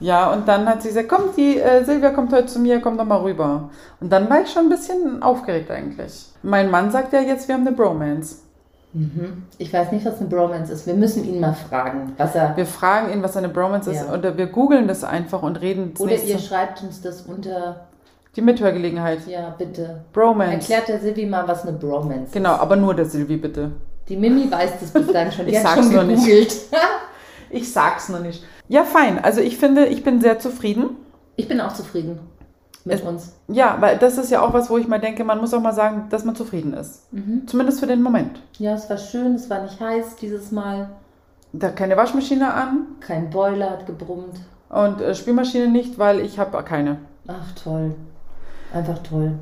Ja. Und dann hat sie gesagt, komm, die äh, Silvia kommt heute zu mir, komm doch mal rüber. Und dann war ich schon ein bisschen aufgeregt eigentlich. Mein Mann sagt ja jetzt, wir haben eine Bromance. Mhm. Ich weiß nicht, was eine Bromance ist. Wir müssen ihn mal fragen, was er. Wir fragen ihn, was eine Bromance ist, Ja. oder wir googeln das einfach und reden Oder ihr schreibt uns das unter. Die Mithörgelegenheit. Ja, bitte. Bromance. Erklärt der Silvi mal, was eine Bromance ist. Genau, aber nur der Silvi, bitte. Die Mimi weiß das bis dahin schon. Die Ich sag's schon nur nicht. Ich sag's noch nicht. Ja, fein. Also ich finde, ich bin sehr zufrieden. Ich bin auch zufrieden mit Es- uns. Ja, weil das ist ja auch was, wo ich mal denke, man muss auch mal sagen, dass man zufrieden ist. Mhm. Zumindest für den Moment. Ja, es war schön, es war nicht heiß dieses Mal. Da keine Waschmaschine an Kein Boiler hat gebrummt. und äh, Spülmaschine nicht, weil ich habe keine. Ach, toll. Einfach toll.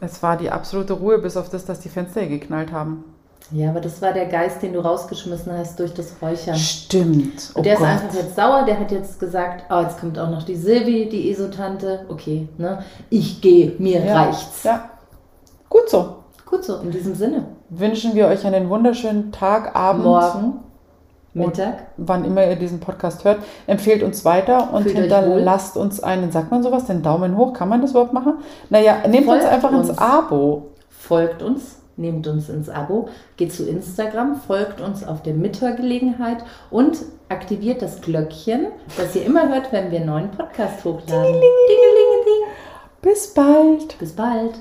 Es war die absolute Ruhe, bis auf das, dass die Fenster geknallt haben. Ja, aber das war der Geist, den du rausgeschmissen hast durch das Räuchern. Stimmt. Oh Und der Gott. ist einfach jetzt sauer, der hat jetzt gesagt, oh, jetzt kommt auch noch die Silvi, die Esotante. Okay, ne? Ich gehe, mir ja. reicht's. Ja. Gut so. Gut so, in diesem Sinne. Wünschen wir euch einen wunderschönen Tag, Abend, Morgen, Mittag. wann immer ihr diesen Podcast hört. Empfehlt uns weiter und Fühlt hinterlasst uns einen, sagt man sowas, den Daumen hoch. Kann man das überhaupt machen? Naja, nehmt uns Folgt einfach ins uns. Abo. Folgt uns, nehmt uns ins Abo, geht zu Instagram, folgt uns auf der Mithörgelegenheit und aktiviert das Glöckchen, dass ihr immer hört, wenn wir einen neuen Podcast hochladen. Bis bald. Bis bald.